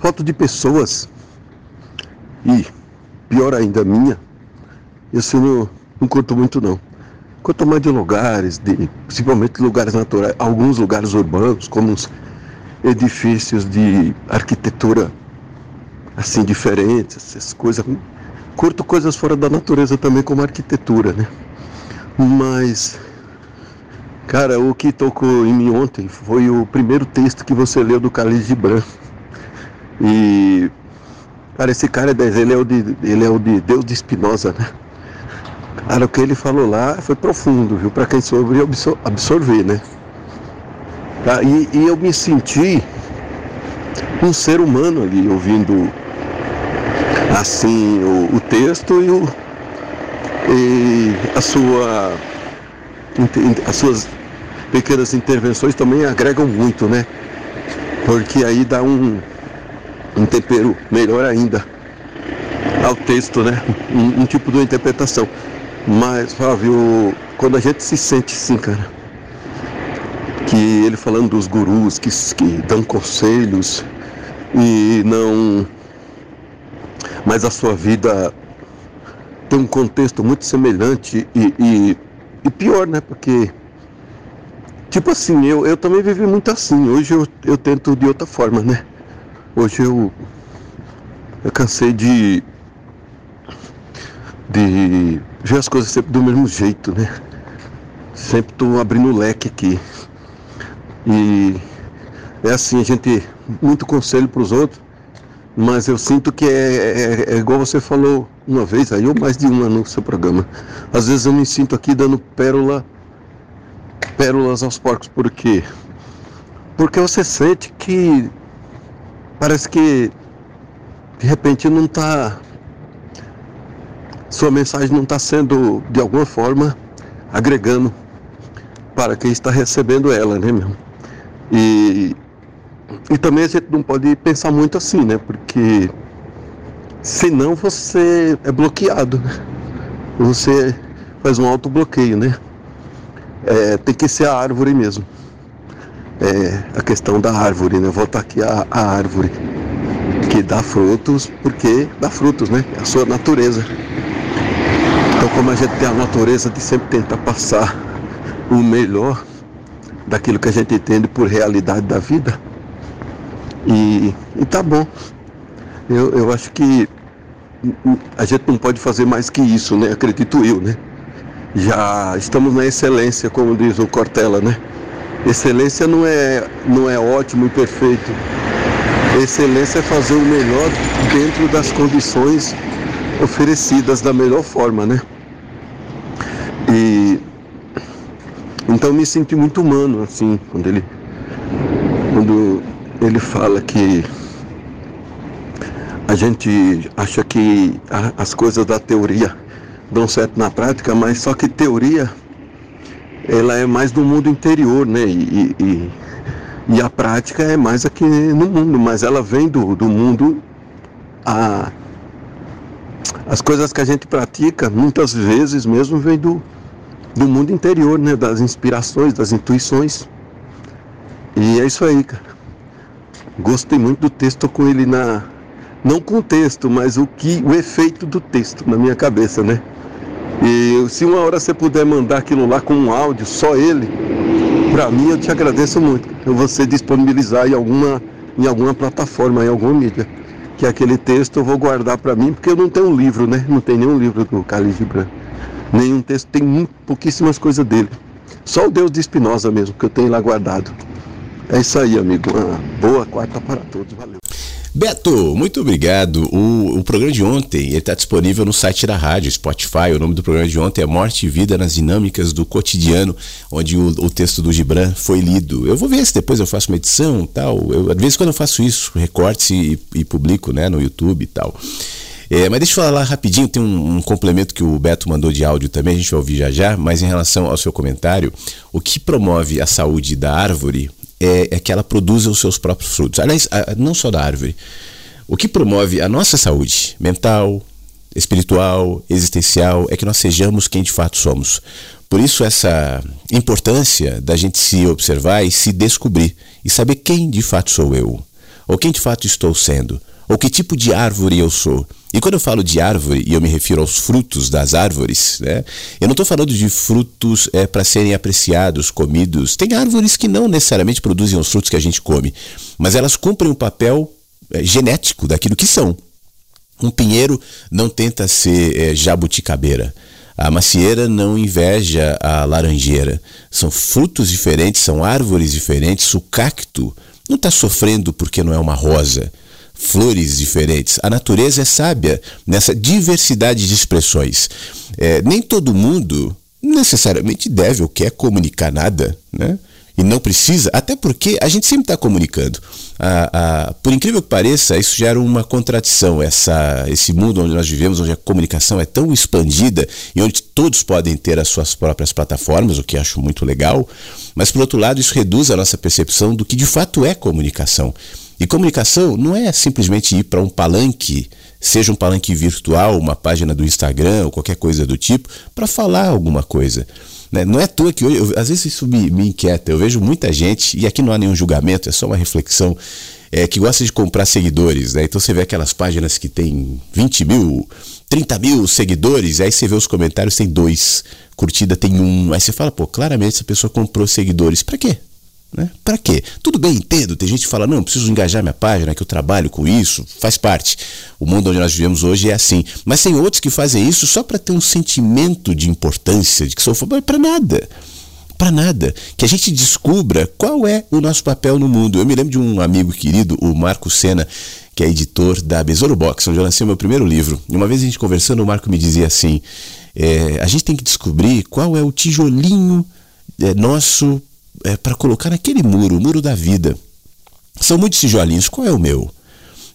G: foto de pessoas e pior ainda minha, isso não, não curto muito não. Quanto mais de lugares, de, principalmente lugares naturais, alguns lugares urbanos, como os edifícios de arquitetura assim diferentes, essas coisas. Curto coisas fora da natureza também, como arquitetura, né? Mas, cara, o que tocou em mim ontem foi o primeiro texto que você leu do Khalil Gibran. E, cara, esse cara é ele é o de, ele é o de Deus de Espinosa, né? Cara, o que ele falou lá foi profundo, viu? Para quem soube absorver, né? Tá? E, e eu me senti um ser humano ali ouvindo assim o, o texto e, o, e a sua, as suas pequenas intervenções também agregam muito, né? Porque aí dá um, um tempero melhor ainda ao texto, né? Um, um tipo de interpretação. Mas, Flávio, quando a gente se sente assim, cara, que ele falando dos gurus que, que dão conselhos e não mas a sua vida tem um contexto muito semelhante e, e, e pior, né? Porque, tipo assim, eu, eu também vivi muito assim. Hoje eu, eu tento de outra forma, né? Hoje eu, eu cansei de, de ver as coisas sempre do mesmo jeito, né? sempre estou abrindo o leque aqui. E é assim, a gente muito conselho para os outros, mas eu sinto que é, é, é, igual você falou uma vez aí, ou mais de uma no seu programa. Às vezes eu me sinto aqui dando pérola, pérolas aos porcos, por quê? Porque você sente que parece que de repente não está. Sua mensagem não está sendo de alguma forma agregando para quem está recebendo ela, né, meu? E e também a gente não pode pensar muito assim, né? Porque senão você é bloqueado. Né? Você faz um autobloqueio, né? É, tem que ser a árvore mesmo. É, a questão da árvore, né? Voltar aqui a, a árvore que dá frutos, porque dá frutos, né? É a sua natureza. Então, como a gente tem a natureza de sempre tentar passar o melhor daquilo que a gente entende por realidade da vida, e, e tá bom. Eu, eu acho que a gente não pode fazer mais que isso, né? Acredito eu, né? Já estamos na excelência, como diz o Cortella, né? Excelência não é, não é ótimo e perfeito. Excelência é fazer o melhor dentro das condições oferecidas da melhor forma, né? E então me senti muito humano, assim, quando ele ele fala que a gente acha que as coisas da teoria dão certo na prática, mas só que teoria ela é mais do mundo interior, né? E, e, e a prática é mais aqui no mundo, mas ela vem do, do mundo. A, as coisas que a gente pratica, muitas vezes mesmo, vem do, do mundo interior, né? Das inspirações, das intuições. E é isso aí, cara. Gostei muito do texto, com ele na. Não com o texto, mas o que o efeito do texto na minha cabeça, né? E se uma hora você puder mandar aquilo lá com um áudio, só ele, para mim eu te agradeço muito. Eu você disponibilizar em alguma, em alguma plataforma, em alguma mídia. Que aquele texto eu vou guardar para mim, porque eu não tenho um livro, né? Não tem nenhum livro do Khalil Gibran. Nenhum texto, tem pouquíssimas coisas dele. Só o Deus de Espinosa mesmo, que eu tenho lá guardado. É isso aí, amigo. Uma boa quarta para todos. Valeu.
B: Beto, muito obrigado. O, o programa de ontem está disponível no site da rádio, Spotify. O nome do programa de ontem é Morte e Vida nas Dinâmicas do Cotidiano, onde o, o texto do Gibran foi lido. Eu vou ver se depois eu faço uma edição tal. Eu, às vezes quando eu faço isso, recortes e, e publico né, no YouTube e tal. É, mas deixa eu falar rapidinho, tem um, um, complemento que o Beto mandou de áudio também, a gente vai ouvir já já, mas em relação ao seu comentário, o que promove a saúde da árvore é, é que ela produza os seus próprios frutos. Aliás, não só da árvore. O que promove a nossa saúde mental, espiritual, existencial, é que nós sejamos quem de fato somos. Por isso, essa importância da gente se observar e se descobrir e saber quem de fato sou eu, ou quem de fato estou sendo, ou que tipo de árvore eu sou. E quando eu falo de árvore, e eu me refiro aos frutos das árvores, né, eu não estou falando de frutos é, para serem apreciados, comidos. Tem árvores que não necessariamente produzem os frutos que a gente come, mas elas cumprem um papel é, genético daquilo que são. Um pinheiro não tenta ser é, jabuticabeira. A macieira não inveja a laranjeira. São frutos diferentes, são árvores diferentes. O cacto não está sofrendo porque não é uma rosa flores diferentes. A natureza é sábia nessa diversidade de expressões. É, nem todo mundo necessariamente deve ou quer comunicar nada, né? E não precisa, até porque a gente sempre está comunicando. por incrível que pareça, isso gera uma contradição. Essa, esse mundo onde nós vivemos, onde a comunicação é tão expandida e onde todos podem ter as suas próprias plataformas, o que acho muito legal, mas por outro lado, isso reduz a nossa percepção do que de fato é comunicação. E comunicação não é simplesmente ir para um palanque, seja um palanque virtual, uma página do Instagram ou qualquer coisa do tipo, para falar alguma coisa. Né? Não é à toa que hoje, eu, às vezes isso me, me, inquieta. Eu vejo muita gente, e aqui não há nenhum julgamento, é só uma reflexão, é, que gosta de comprar seguidores. Né? Então você vê aquelas páginas que tem 20 mil, 30 mil seguidores, aí você vê os comentários, tem dois, curtida tem um. Aí você fala, pô, claramente essa pessoa comprou seguidores. Para quê? Né? Para quê? Tudo bem, entendo. Tem gente que fala, não, preciso engajar minha página, que eu trabalho com isso, faz parte. O mundo onde nós vivemos hoje é assim. Mas tem outros que fazem isso só para ter um sentimento de importância, de que sou para nada. para nada. Que a gente descubra qual é o nosso papel no mundo. Eu me lembro de um amigo querido, o Marco Sena, que é editor da Besouro Box, onde eu lancei o meu primeiro livro. E uma vez a gente conversando, o Marco me dizia assim: é, a gente tem que descobrir qual é o tijolinho é, nosso é, para colocar naquele muro, o muro da vida. São muitos tijolinhos, qual é o meu?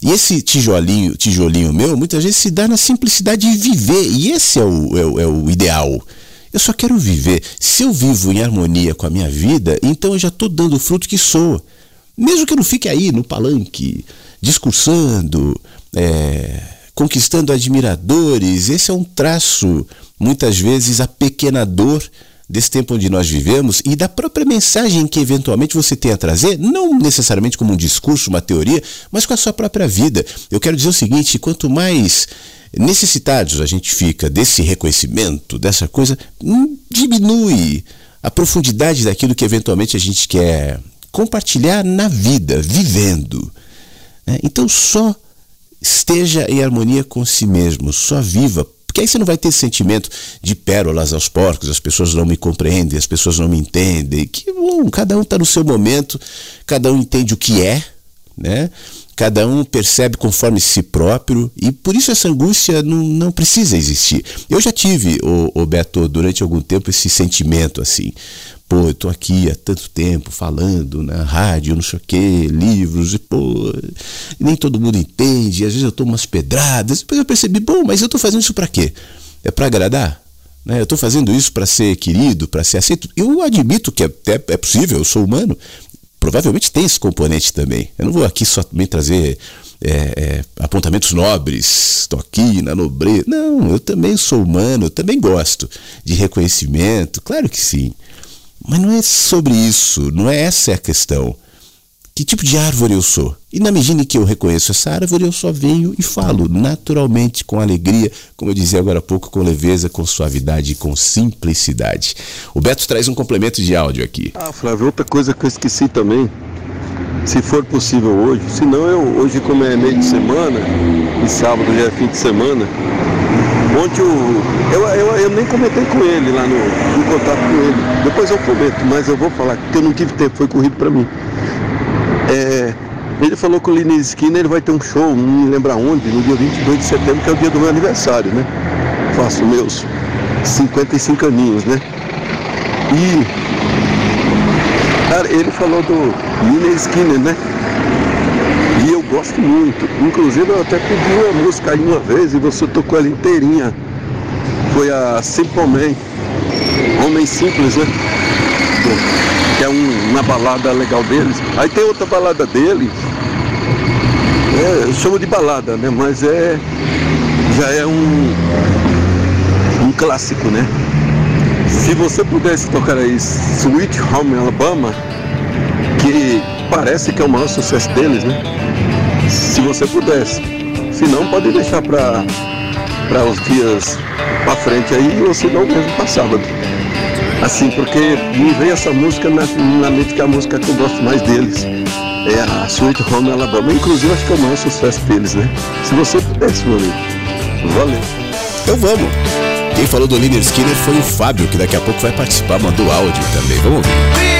B: E esse tijolinho, tijolinho meu, muitas vezes se dá na simplicidade de viver. E esse é o, é o, é o ideal. Eu só quero viver. Se eu vivo em harmonia com a minha vida, então eu já estou dando o fruto que sou. Mesmo que eu não fique aí no palanque, discursando, é, conquistando admiradores, esse é um traço, muitas vezes, apequenador desse tempo onde nós vivemos e da própria mensagem que eventualmente você tem a trazer, não necessariamente como um discurso, uma teoria, mas com a sua própria vida. Eu quero dizer o seguinte: quanto mais necessitados a gente fica desse reconhecimento, dessa coisa, hum, diminui a profundidade daquilo que eventualmente a gente quer compartilhar na vida, vivendo. Né? Então só esteja em harmonia com si mesmo, só viva porque aí você não vai ter esse sentimento de pérolas aos porcos, as pessoas não me compreendem, as pessoas não me entendem. Que bom, cada um está no seu momento, cada um entende o que é, né? Cada um percebe conforme si próprio e por isso essa angústia não, não precisa existir. Eu já tive, o, o Beto, durante algum tempo esse sentimento assim pô, eu tô aqui há tanto tempo falando na rádio, não sei o quê, livros, e pô, nem todo mundo entende, às vezes eu tomo umas pedradas, depois eu percebi, bom, mas eu tô fazendo isso para quê? É para agradar? Né? Eu estou fazendo isso para ser querido, para ser aceito. Eu admito que até é possível, eu sou humano. Provavelmente tem esse componente também. Eu não vou aqui só também trazer é, é, apontamentos nobres, estou aqui na nobreza. Não, eu também sou humano, eu também gosto de reconhecimento, claro que sim. Mas não é sobre isso, não é essa a questão. Que tipo de árvore eu sou? E na medida em que eu reconheço essa árvore, eu só venho e falo naturalmente, com alegria, como eu dizia agora há pouco, com leveza, com suavidade e com simplicidade. O Beto traz um complemento de áudio aqui.
G: Ah, Flávio, outra coisa que eu esqueci também, se for possível hoje, se não eu hoje como é meio de semana e sábado já é fim de semana, Ontem eu, eu, eu, eu, nem comentei com ele lá no, no contato com ele. Depois eu comento, mas eu vou falar, porque eu não tive tempo, foi corrido para mim. É, ele falou que o Lini Esquina ele vai ter um show, não me lembro onde, no dia 22 de setembro, que é o dia do meu aniversário, né? Faço meus 55 aninhos, né? E cara, ele falou do Lini Skinner, né? Gosto muito. Inclusive eu até pedi uma música aí uma vez e você tocou ela inteirinha. Foi a Simple Man. Homem Simples, né? Que é um, uma balada legal deles. Aí tem outra balada deles. É, eu chamo de balada, né? Mas é. Já é um. Um clássico, né? Se você pudesse tocar aí Sweet Home Alabama, que parece que é o maior sucesso deles, né? Se você pudesse. Se não, pode deixar para para os dias para frente aí, ou se não mesmo para sábado. Assim, porque me veio essa música na, na mente que é a música que eu gosto mais deles. É a Sweet Home Alabama. Inclusive acho que é o maior sucesso deles, né? Se você pudesse, meu amigo. Valeu.
B: Então vamos. Quem falou do Liner Skinner foi o Fábio, que daqui a pouco vai participar, mandou áudio também. Vamos ouvir.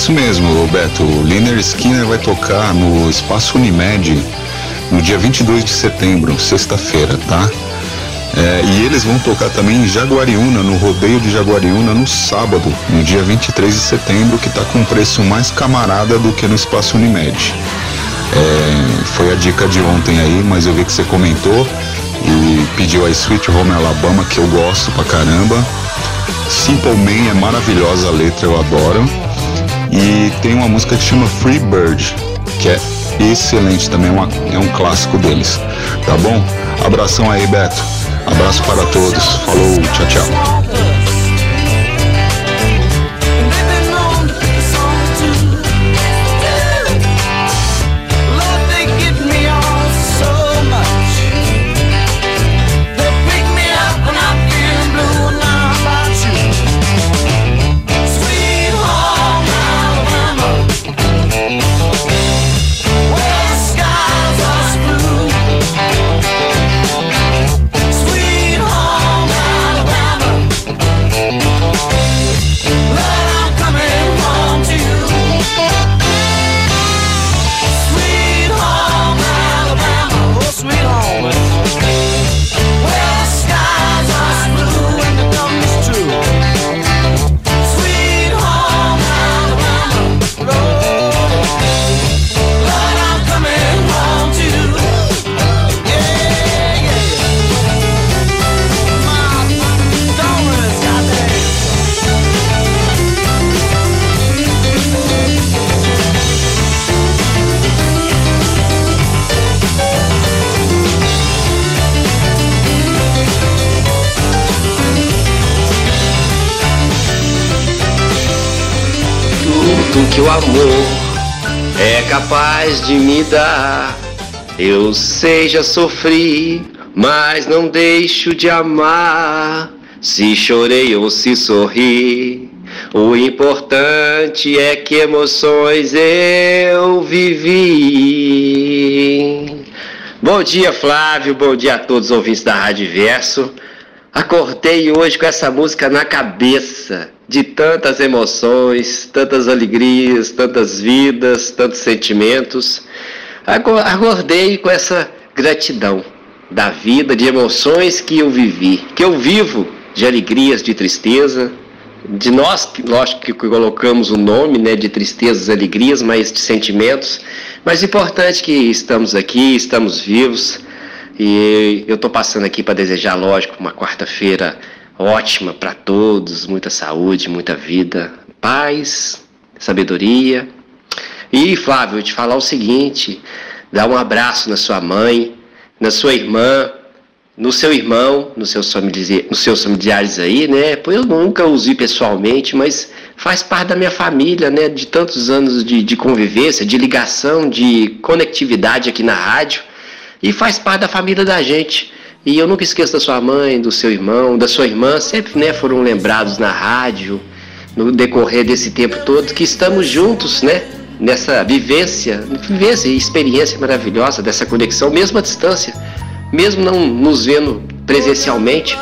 H: Isso mesmo, Beto. O Liner Skinner vai tocar no Espaço Unimed no dia 22 de setembro, sexta-feira, tá? É, e eles vão tocar também em Jaguariúna, no rodeio de Jaguariúna, no sábado, no dia 23 de setembro, que está com um preço mais camarada do que no Espaço Unimed. É, foi a dica de ontem aí, mas eu vi que você comentou e pediu a Sweet Home Alabama, que eu gosto pra caramba. Simple Man é maravilhosa a letra, eu adoro. E tem uma música que chama Free Bird, que é excelente também, é, uma, é um clássico deles. Tá bom? Abração aí, Beto. Abraço para todos. Falou, tchau, tchau.
I: Que o amor é capaz de me dar. Eu sei, já sofri, mas não deixo de amar. Se chorei ou se sorri, o importante é que emoções eu vivi. Bom dia, Flávio. Bom dia a todos os ouvintes da Rádio Verso. Acordei hoje com essa música na cabeça de tantas emoções, tantas alegrias, tantas vidas, tantos sentimentos. Acordei com essa gratidão da vida, de emoções que eu vivi, que eu vivo de alegrias, de tristeza, de nós, lógico que colocamos o nome né, de tristezas, alegrias, mas de sentimentos. Mas importante que estamos aqui, estamos vivos. E eu estou passando aqui para desejar, lógico, uma quarta-feira ótima para todos, muita saúde, muita vida, paz, sabedoria. E Flávio, eu te falar o seguinte: dá um abraço na sua mãe, na sua irmã, no seu irmão, nos seus, familiares, nos seus familiares aí, né? Eu nunca os vi pessoalmente, mas faz parte da minha família, né? De tantos anos de, de convivência, de ligação, de conectividade aqui na rádio. E faz parte da família da gente. E eu nunca esqueço da sua mãe, do seu irmão, da sua irmã, sempre né, foram lembrados na rádio, no decorrer desse tempo todo, que estamos juntos, né? Nessa vivência, vivência e experiência maravilhosa dessa conexão, mesmo à distância, mesmo não nos vendo presencialmente,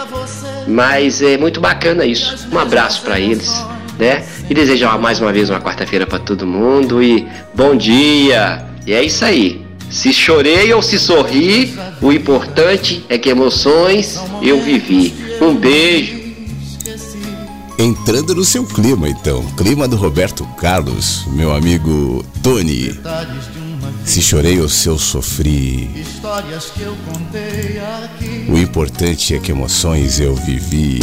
I: mas é muito bacana isso. Um abraço para eles, né? E desejar mais uma vez uma quarta-feira para todo mundo e bom dia. E é isso aí. Se chorei ou se sorri, o importante é que emoções eu vivi. Um beijo.
B: Entrando no seu clima, então. Clima do Roberto Carlos, meu amigo Tony. Se chorei ou se eu sofri. O importante é que emoções eu vivi.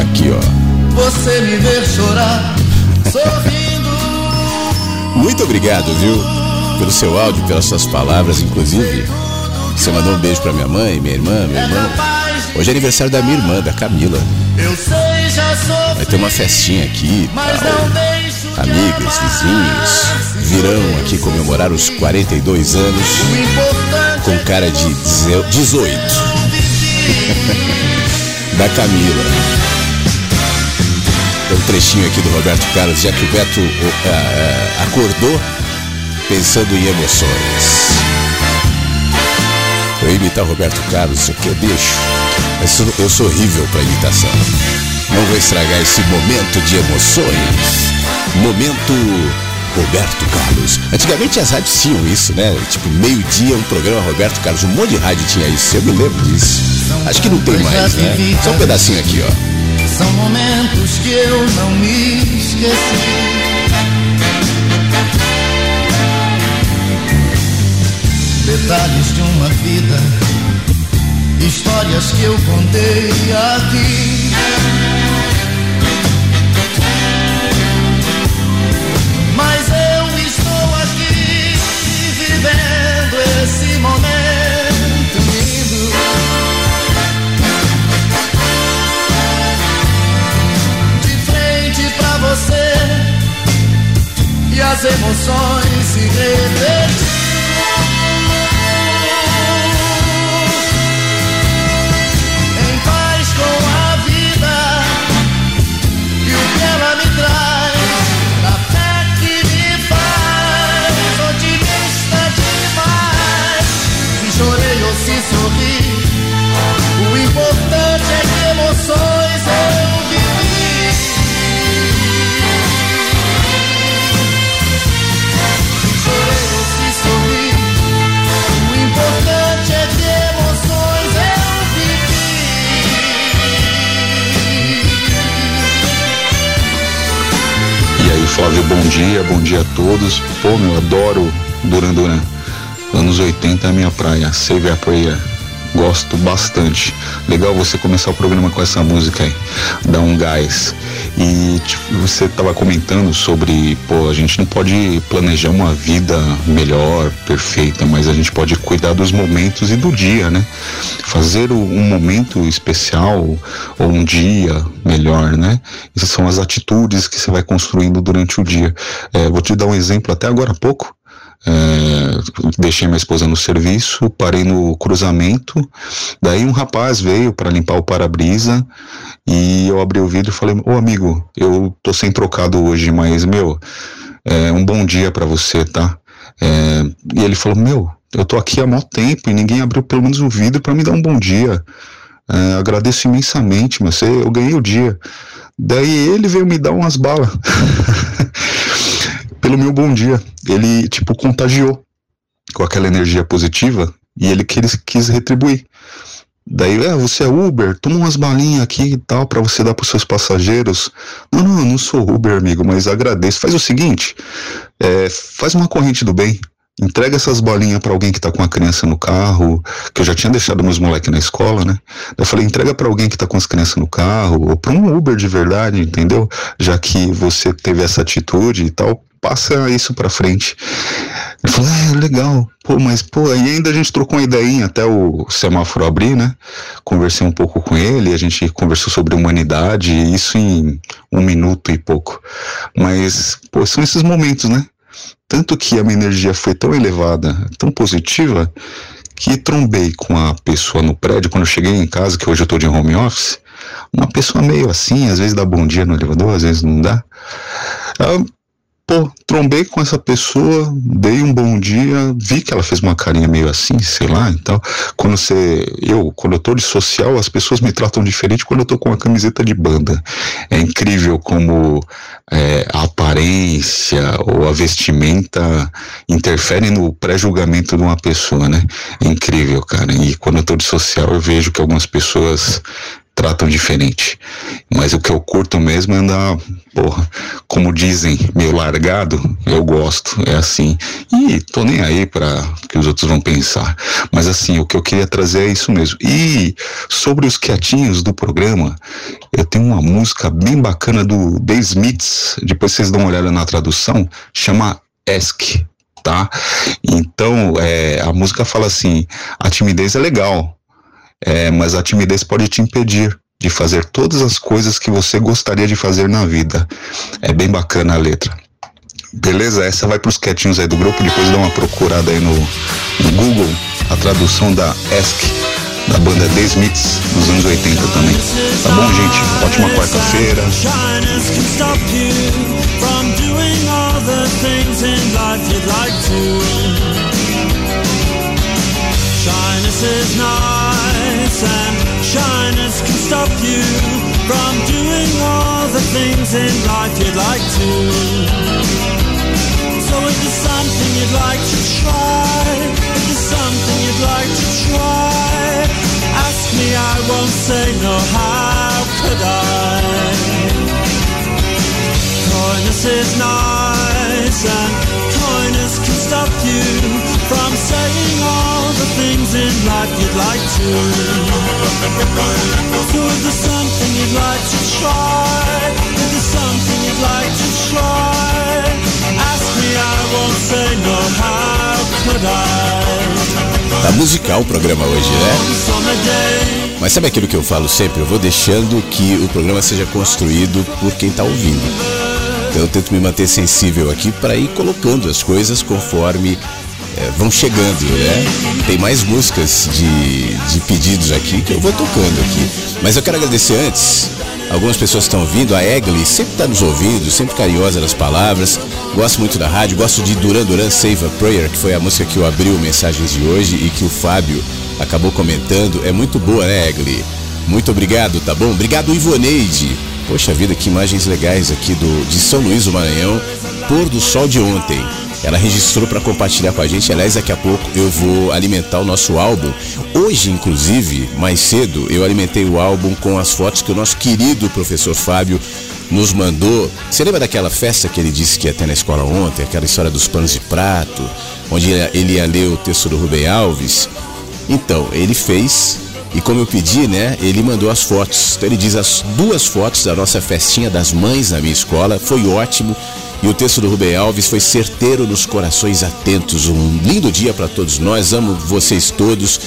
B: Aqui, ó.
D: Você me ver chorar, sorrindo.
B: Muito obrigado, viu? Pelo seu áudio, pelas suas palavras, inclusive. Você mandou um beijo para minha mãe, minha irmã, meu irmão. Hoje é aniversário da minha irmã, da Camila. Vai ter uma festinha aqui, tal. Amigas, vizinhos virão aqui comemorar os 42 anos com cara de 18 da Camila. Tem um trechinho aqui do Roberto Carlos, já que o Beto uh, uh, acordou pensando em emoções. Eu imitar Roberto Carlos, aqui eu deixo. Mas eu sou horrível para imitação. Não vou estragar esse momento de emoções. Momento Roberto Carlos. Antigamente as rádios tinham isso, né? Tipo, meio-dia, um programa Roberto Carlos. Um monte de rádio tinha isso. Eu me lembro disso. Acho que não tem mais, né? Só um pedacinho aqui, ó.
J: São momentos que eu não me esqueci. Detalhes de uma vida, histórias que eu contei aqui. Mas eu estou aqui vivendo esse momento lindo. De frente pra você e as emoções se repetir.
H: Dia, bom dia a todos. Pô, meu, adoro Duran Duran. Anos 80 é a minha praia, Save a Prayer. Gosto bastante. Legal você começar o programa com essa música aí, dá um gás. E tipo, você estava comentando sobre, pô, a gente não pode planejar uma vida melhor, perfeita, mas a gente pode cuidar dos momentos e do dia, né? Fazer um momento especial ou um dia melhor, né? Essas são as atitudes que você vai construindo durante o dia. É, vou te dar um exemplo até agora há pouco. É, deixei minha esposa no serviço, parei no cruzamento, daí um rapaz veio para limpar o para-brisa e eu abri o vidro e falei: Ô amigo, eu tô sem trocado hoje, mas meu, é um bom dia para você, tá? É, e ele falou: Meu, eu tô aqui há mó tempo e ninguém abriu pelo menos o vidro para me dar um bom dia. É, agradeço imensamente, mas você- eu ganhei o dia. Daí ele veio me dar umas balas. [laughs] Pelo meu bom dia. Ele, tipo, contagiou com aquela energia positiva e ele quis, quis retribuir. Daí, é, você é Uber, toma umas balinhas aqui e tal para você dar para seus passageiros. Não, não, eu não sou Uber, amigo, mas agradeço. Faz o seguinte, é, faz uma corrente do bem. Entrega essas bolinhas para alguém que tá com a criança no carro, que eu já tinha deixado meus moleques na escola, né? Eu falei, entrega para alguém que tá com as crianças no carro, ou para um Uber de verdade, entendeu? Já que você teve essa atitude e tal, passa isso para frente. Ele falou, é, legal. Pô, mas, pô, aí ainda a gente trocou uma ideinha até o semáforo abrir, né? Conversei um pouco com ele, a gente conversou sobre humanidade, isso em um minuto e pouco. Mas, pô, são esses momentos, né? Tanto que a minha energia foi tão elevada, tão positiva, que trombei com a pessoa no prédio, quando eu cheguei em casa, que hoje eu tô de home office, uma pessoa meio assim, às vezes dá bom dia no elevador, às vezes não dá. Ela, pô, trombei com essa pessoa, dei um bom dia, vi que ela fez uma carinha meio assim, sei lá, e tal. Quando você, eu, quando eu tô de social, as pessoas me tratam diferente quando eu tô com uma camiseta de banda. É incrível como é, a aparência ou a vestimenta interfere no pré-julgamento de uma pessoa, né? É incrível, cara. E quando eu tô de social, eu vejo que algumas pessoas tratam diferente. Mas o que eu curto mesmo é andar, porra, como dizem, meio largado, eu gosto, é assim. E tô nem aí para que os outros vão pensar. Mas assim, o que eu queria trazer é isso mesmo. E sobre os quietinhos do programa, eu tenho uma música bem bacana do The Smiths, depois vocês dão uma olhada na tradução, chama Ask. Tá? Então, é, a música fala assim: a timidez é legal, é, mas a timidez pode te impedir de fazer todas as coisas que você gostaria de fazer na vida. É bem bacana a letra. Beleza? Essa vai pros quietinhos aí do grupo, depois dá uma procurada aí no, no Google, a tradução da Ask, da banda The Smiths, dos anos 80 também. Tá bom, gente? Ótima quarta-feira.
K: Shyness is nice and shyness can stop you from doing all the things in life you'd like to. So if there's something you'd like to try, if there's something you'd like to try, ask me, I won't say no, how could I? Coyness is nice and coyness can stop you from saying all the things in life you'd like to. So if there's something you'd like to try, if there's something you'd like to try, ask me, I won't say no, how could I?
B: Tá musical o programa hoje, né? Mas sabe aquilo que eu falo sempre? Eu vou deixando que o programa seja construído por quem tá ouvindo. Então eu tento me manter sensível aqui para ir colocando as coisas conforme é, vão chegando, né? Tem mais músicas de, de pedidos aqui que eu vou tocando aqui. Mas eu quero agradecer antes. Algumas pessoas estão ouvindo, a Egli sempre está nos ouvindo, sempre carinhosa nas palavras. Gosto muito da rádio, gosto de Duran Duran Save a Prayer, que foi a música que eu abri o Mensagens de hoje e que o Fábio acabou comentando. É muito boa, né, Egli? Muito obrigado, tá bom? Obrigado, Ivoneide. Poxa vida, que imagens legais aqui do, de São Luís do Maranhão, pôr do sol de ontem. Ela registrou para compartilhar com a gente. Aliás, daqui a pouco eu vou alimentar o nosso álbum. Hoje, inclusive, mais cedo, eu alimentei o álbum com as fotos que o nosso querido professor Fábio nos mandou. Você lembra daquela festa que ele disse que ia ter na escola ontem? Aquela história dos panos de prato, onde ele ia ler o texto do Rubem Alves? Então, ele fez e como eu pedi, né, ele mandou as fotos. Então ele diz as duas fotos da nossa festinha das mães na minha escola. Foi ótimo. E o texto do Rubem Alves foi certeiro nos corações atentos. Um lindo dia para todos nós. Amo vocês todos.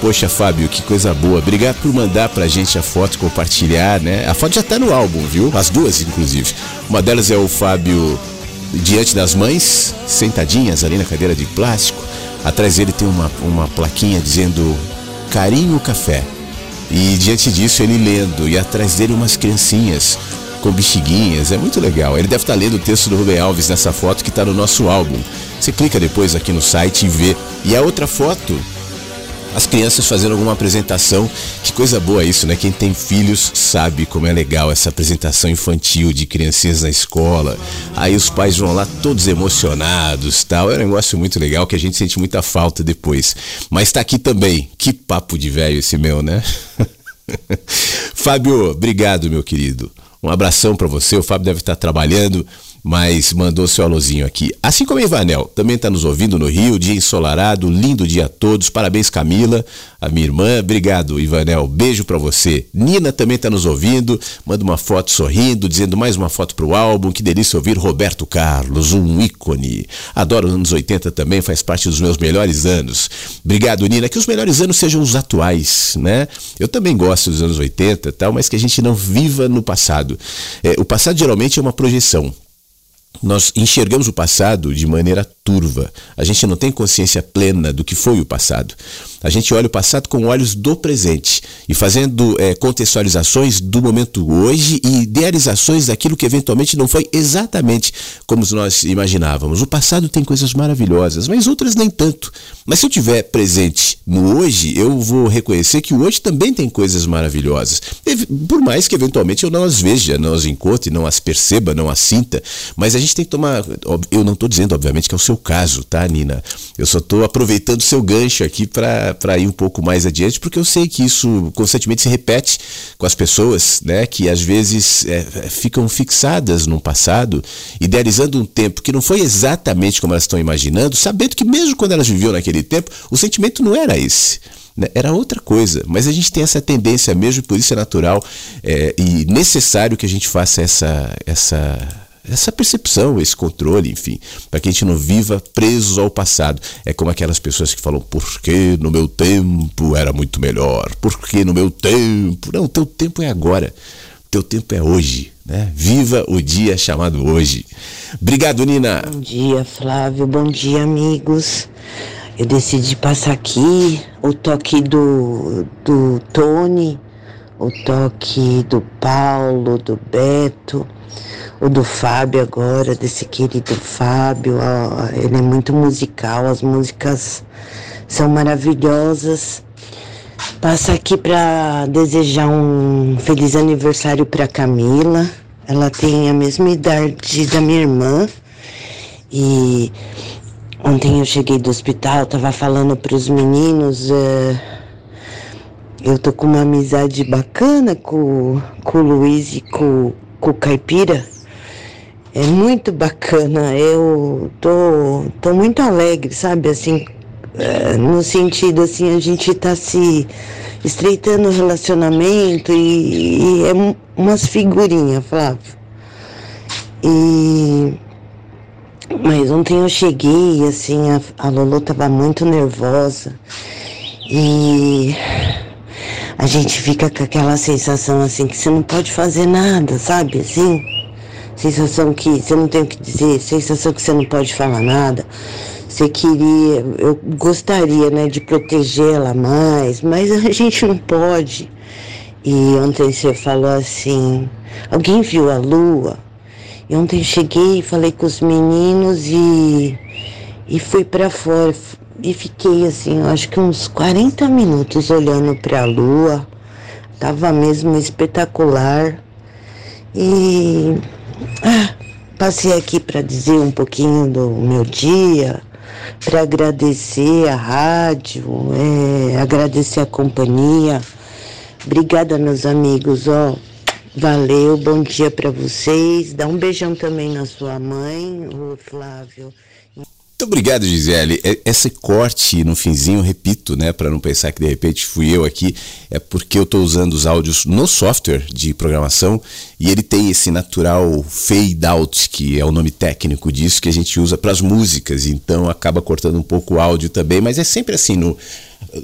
B: Poxa, Fábio, que coisa boa. Obrigado por mandar pra gente a foto, compartilhar, né? A foto já tá no álbum, viu? As duas, inclusive. Uma delas é o Fábio diante das mães, sentadinhas ali na cadeira de plástico. Atrás dele tem uma, uma plaquinha dizendo Carinho Café. E diante disso ele lendo, e atrás dele umas criancinhas com bexiguinhas, é muito legal. Ele deve estar lendo o texto do Rubem Alves nessa foto que está no nosso álbum. Você clica depois aqui no site e vê. E a outra foto, as crianças fazendo alguma apresentação. Que coisa boa isso, né? Quem tem filhos sabe como é legal essa apresentação infantil de criancinhas na escola. Aí os pais vão lá todos emocionados, tal. É um negócio muito legal que a gente sente muita falta depois. Mas tá aqui também. Que papo de velho esse meu, né? [laughs] Fábio, obrigado, meu querido. Um abração para você. O Fábio deve estar trabalhando, mas mandou seu alôzinho aqui. Assim como Ivanel, também está nos ouvindo no Rio, dia ensolarado, lindo dia a todos. Parabéns, Camila, a minha irmã. Obrigado, Ivanel. Beijo para você. Nina também está nos ouvindo, manda uma foto sorrindo, dizendo mais uma foto pro álbum. Que delícia ouvir Roberto Carlos, um ícone. Adoro os anos 80 também, faz parte dos meus melhores anos. Obrigado, Nina. Que os melhores anos sejam os atuais, né? Eu também gosto dos anos 80 tal, mas que a gente não viva no passado. É, o passado geralmente é uma projeção nós enxergamos o passado de maneira turva. A gente não tem consciência plena do que foi o passado. A gente olha o passado com olhos do presente e fazendo é, contextualizações do momento hoje e idealizações daquilo que eventualmente não foi exatamente como nós imaginávamos. O passado tem coisas maravilhosas, mas outras nem tanto. Mas se eu tiver presente no hoje, eu vou reconhecer que o hoje também tem coisas maravilhosas. Por mais que eventualmente eu não as veja, não as encontre, não as perceba, não as sinta, mas a gente tem que tomar. Eu não estou dizendo, obviamente, que é o seu caso, tá, Nina? Eu só estou aproveitando seu gancho aqui para ir um pouco mais adiante, porque eu sei que isso constantemente se repete com as pessoas, né? Que às vezes é, ficam fixadas num passado, idealizando um tempo que não foi exatamente como elas estão imaginando, sabendo que mesmo quando elas viviam naquele tempo, o sentimento não era esse né? era outra coisa. Mas a gente tem essa tendência mesmo, por isso é natural é, e necessário que a gente faça essa, essa essa percepção, esse controle, enfim, para que a gente não viva presos ao passado. É como aquelas pessoas que falam, porque no meu tempo era muito melhor, porque no meu tempo. Não, teu tempo é agora, teu tempo é hoje. Né? Viva o dia chamado hoje. Obrigado, Nina.
L: Bom dia, Flávio. Bom dia, amigos. Eu decidi passar aqui o toque do, do Tony, o toque do Paulo, do Beto o do Fábio agora, desse querido Fábio. Ó, ele é muito musical, as músicas são maravilhosas. Passa aqui para desejar um feliz aniversário para Camila. Ela tem a mesma idade da minha irmã. E ontem eu cheguei do hospital, tava falando para os meninos. É, eu tô com uma amizade bacana com, com o Luiz e com, com Caipira. É muito bacana. Eu tô, tô muito alegre, sabe? Assim, é, no sentido assim, a gente tá se estreitando o relacionamento e, e é um- umas figurinhas, Flávio. E mas ontem eu cheguei, assim, a, a Lolo tava muito nervosa e a gente fica com aquela sensação assim que você não pode fazer nada, sabe? Assim, sensação que você não tem o que dizer, sensação que você não pode falar nada. Você queria, eu gostaria, né, de proteger ela mais, mas a gente não pode. E ontem você falou assim, alguém viu a lua? E ontem cheguei, falei com os meninos e, e fui para fora. E fiquei assim, acho que uns 40 minutos olhando para a lua. Tava mesmo espetacular. E ah, passei aqui para dizer um pouquinho do meu dia, para agradecer a rádio, é, agradecer a companhia. Obrigada, meus amigos, ó. Valeu, bom dia para vocês. Dá um beijão também na sua mãe, o Flávio.
B: Muito obrigado, Gisele. Esse corte no finzinho, repito, né, para não pensar que de repente fui eu aqui, é porque eu estou usando os áudios no software de programação e ele tem esse natural fade out, que é o nome técnico disso que a gente usa para as músicas, então acaba cortando um pouco o áudio também, mas é sempre assim no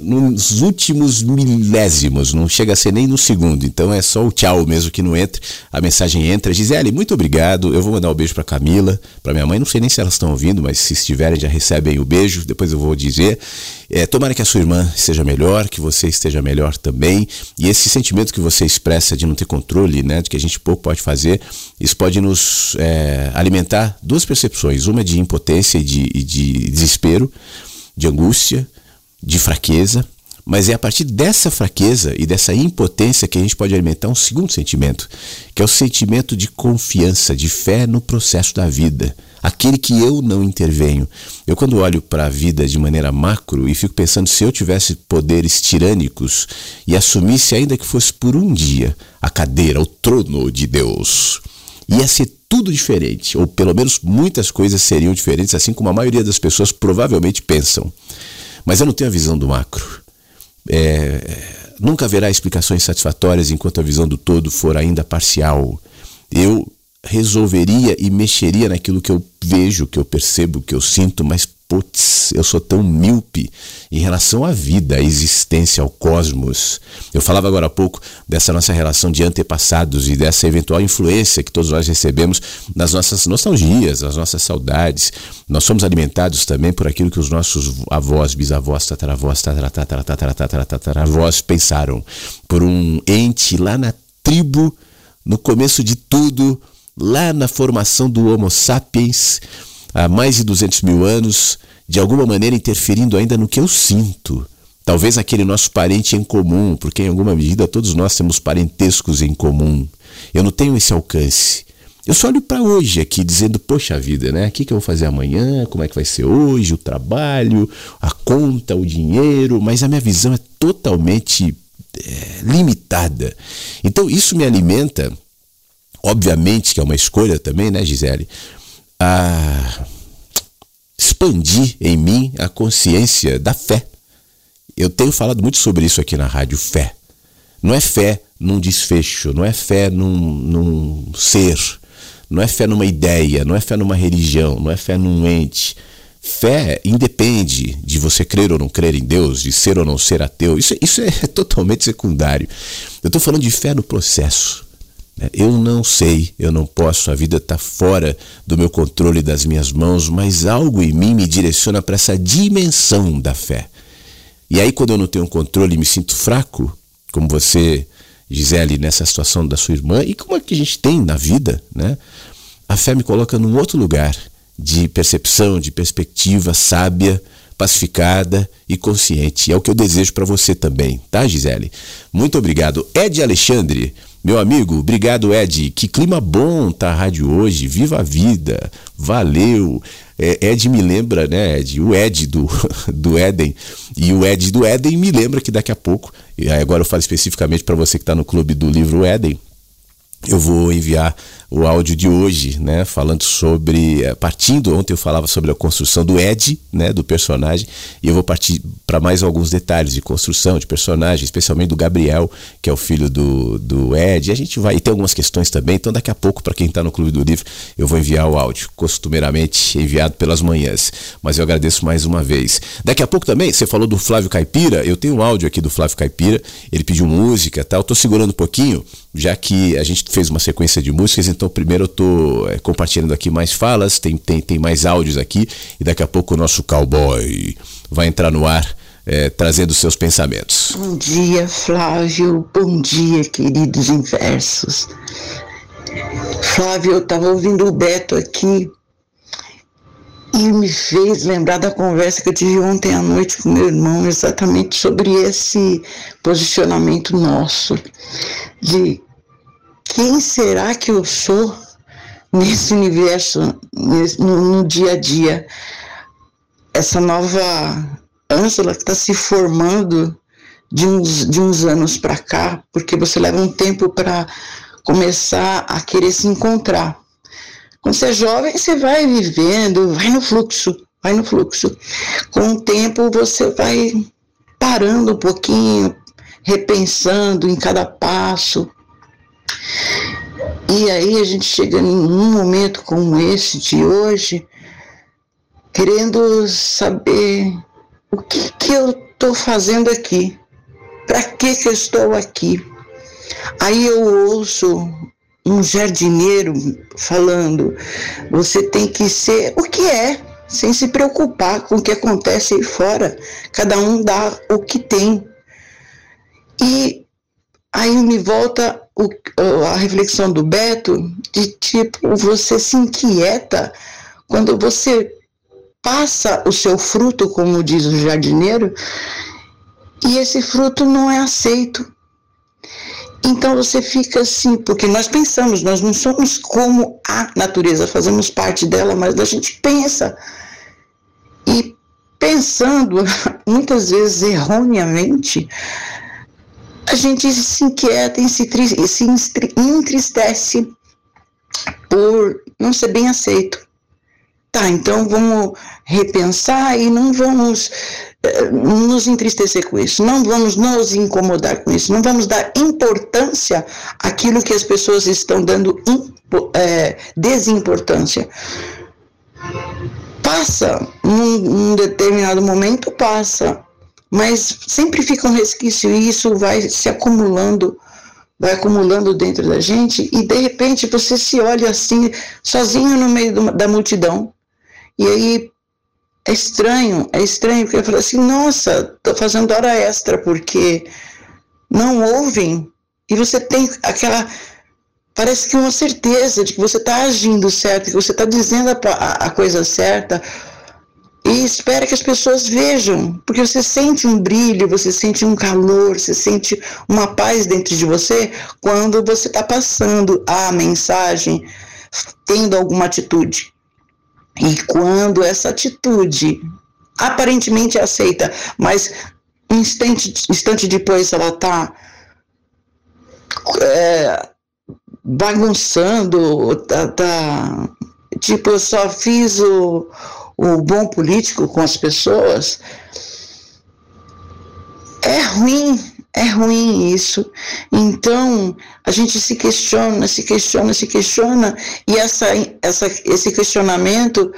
B: nos últimos milésimos, não chega a ser nem no segundo, então é só o tchau mesmo que não entra, a mensagem entra. Gisele, muito obrigado. Eu vou mandar um beijo para Camila, para minha mãe, não sei nem se elas estão ouvindo, mas se estiverem já recebem o beijo, depois eu vou dizer. É, tomara que a sua irmã esteja melhor, que você esteja melhor também. E esse sentimento que você expressa de não ter controle, né, de que a gente pouco pode fazer, isso pode nos é, alimentar duas percepções: uma de impotência e de, e de desespero, de angústia, de fraqueza, mas é a partir dessa fraqueza e dessa impotência que a gente pode alimentar um segundo sentimento, que é o sentimento de confiança, de fé no processo da vida, aquele que eu não intervenho. Eu quando olho para a vida de maneira macro e fico pensando se eu tivesse poderes tirânicos e assumisse ainda que fosse por um dia a cadeira, o trono de Deus, ia ser tudo diferente, ou pelo menos muitas coisas seriam diferentes, assim como a maioria das pessoas provavelmente pensam. Mas eu não tenho a visão do macro. É, nunca haverá explicações satisfatórias enquanto a visão do todo for ainda parcial. Eu resolveria e mexeria naquilo que eu vejo, que eu percebo, que eu sinto, mas putz, eu sou tão míope em relação à vida, à existência, ao cosmos. Eu falava agora há pouco dessa nossa relação de antepassados e dessa eventual influência que todos nós recebemos nas nossas nostalgias, nas nossas saudades. Nós somos alimentados também por aquilo que os nossos avós, bisavós, tataravós, tataravós pensaram, por um ente lá na tribo, no começo de tudo, lá na formação do Homo sapiens, há mais de 200 mil anos, de alguma maneira interferindo ainda no que eu sinto. Talvez aquele nosso parente em comum, porque em alguma medida todos nós temos parentescos em comum. Eu não tenho esse alcance. Eu só olho para hoje aqui dizendo, poxa vida, né? O que, que eu vou fazer amanhã? Como é que vai ser hoje? O trabalho, a conta, o dinheiro, mas a minha visão é totalmente é, limitada. Então isso me alimenta, obviamente que é uma escolha também, né, Gisele? A expandir em mim a consciência da fé. Eu tenho falado muito sobre isso aqui na rádio, fé. Não é fé num desfecho, não é fé num, num ser, não é fé numa ideia, não é fé numa religião, não é fé num ente. Fé independe de você crer ou não crer em Deus, de ser ou não ser ateu. Isso, isso é [laughs] totalmente secundário. Eu estou falando de fé no processo. Né? Eu não sei, eu não posso, a vida está fora do meu controle das minhas mãos, mas algo em mim me direciona para essa dimensão da fé. E aí, quando eu não tenho controle e me sinto fraco, como você, Gisele, nessa situação da sua irmã, e como é que a gente tem na vida, né? A fé me coloca num outro lugar de percepção, de perspectiva sábia, pacificada e consciente. É o que eu desejo para você também, tá, Gisele? Muito obrigado. Ed Alexandre, meu amigo, obrigado, Ed. Que clima bom tá a rádio hoje. Viva a vida. Valeu. É, Ed me lembra, né, Ed? O Ed do, [laughs] do Éden. E o Ed do Éden me lembra que daqui a pouco, e agora eu falo especificamente para você que está no clube do livro Éden, eu vou enviar o áudio de hoje, né, falando sobre, eh, partindo, ontem eu falava sobre a construção do Ed, né, do personagem, e eu vou partir para mais alguns detalhes de construção de personagem, especialmente do Gabriel, que é o filho do, do Ed, e a gente vai, e tem algumas questões também, então daqui a pouco, para quem está no Clube do Livro, eu vou enviar o áudio, costumeiramente enviado pelas manhãs, mas eu agradeço mais uma vez. Daqui a pouco também, você falou do Flávio Caipira, eu tenho um áudio aqui do Flávio Caipira, ele pediu música, tal, eu tô segurando um pouquinho, já que a gente fez uma sequência de músicas, então primeiro eu estou é, compartilhando aqui mais falas, tem, tem, tem mais áudios aqui, e daqui a pouco o nosso cowboy vai entrar no ar é, trazendo seus pensamentos.
M: Bom dia, Flávio. Bom dia, queridos inversos. Flávio, eu estava ouvindo o Beto aqui e me fez lembrar da conversa que eu tive ontem à noite com meu irmão, exatamente sobre esse posicionamento nosso, de quem será que eu sou nesse universo, no, no dia a dia. Essa nova Ângela que está se formando de uns, de uns anos para cá, porque você leva um tempo para começar a querer se encontrar. Quando você é jovem, você vai vivendo, vai no fluxo, vai no fluxo. Com o tempo, você vai parando um pouquinho, repensando em cada passo. E aí a gente chega em um momento como esse de hoje, querendo saber o que, que eu estou fazendo aqui, para que, que eu estou aqui. Aí eu ouço um jardineiro falando: você tem que ser o que é, sem se preocupar com o que acontece aí fora. Cada um dá o que tem. E aí me volta o, a reflexão do Beto de tipo, você se inquieta quando você passa o seu fruto, como diz o jardineiro, e esse fruto não é aceito. Então você fica assim, porque nós pensamos, nós não somos como a natureza, fazemos parte dela, mas a gente pensa. E pensando, [laughs] muitas vezes erroneamente, a gente se inquieta e se, se entristece por não ser bem aceito. Tá, então vamos repensar e não vamos eh, nos entristecer com isso, não vamos nos incomodar com isso, não vamos dar importância àquilo que as pessoas estão dando é, desimportância. Passa, num, num determinado momento passa, mas sempre fica um resquício e isso vai se acumulando, vai acumulando dentro da gente e de repente você se olha assim, sozinho no meio da multidão e aí é estranho, é estranho, porque eu falo assim, nossa, tô fazendo hora extra, porque não ouvem, e você tem aquela, parece que uma certeza de que você está agindo certo, que você está dizendo a, a, a coisa certa, e espera que as pessoas vejam, porque você sente um brilho, você sente um calor, você sente uma paz dentro de você quando você está passando a mensagem, tendo alguma atitude. E quando essa atitude aparentemente é aceita, mas instante, instante depois ela está é, bagunçando, tá, tá, tipo, eu só fiz o, o bom político com as pessoas, é ruim é ruim isso. Então, a gente se questiona, se questiona, se questiona, e essa, essa, esse questionamento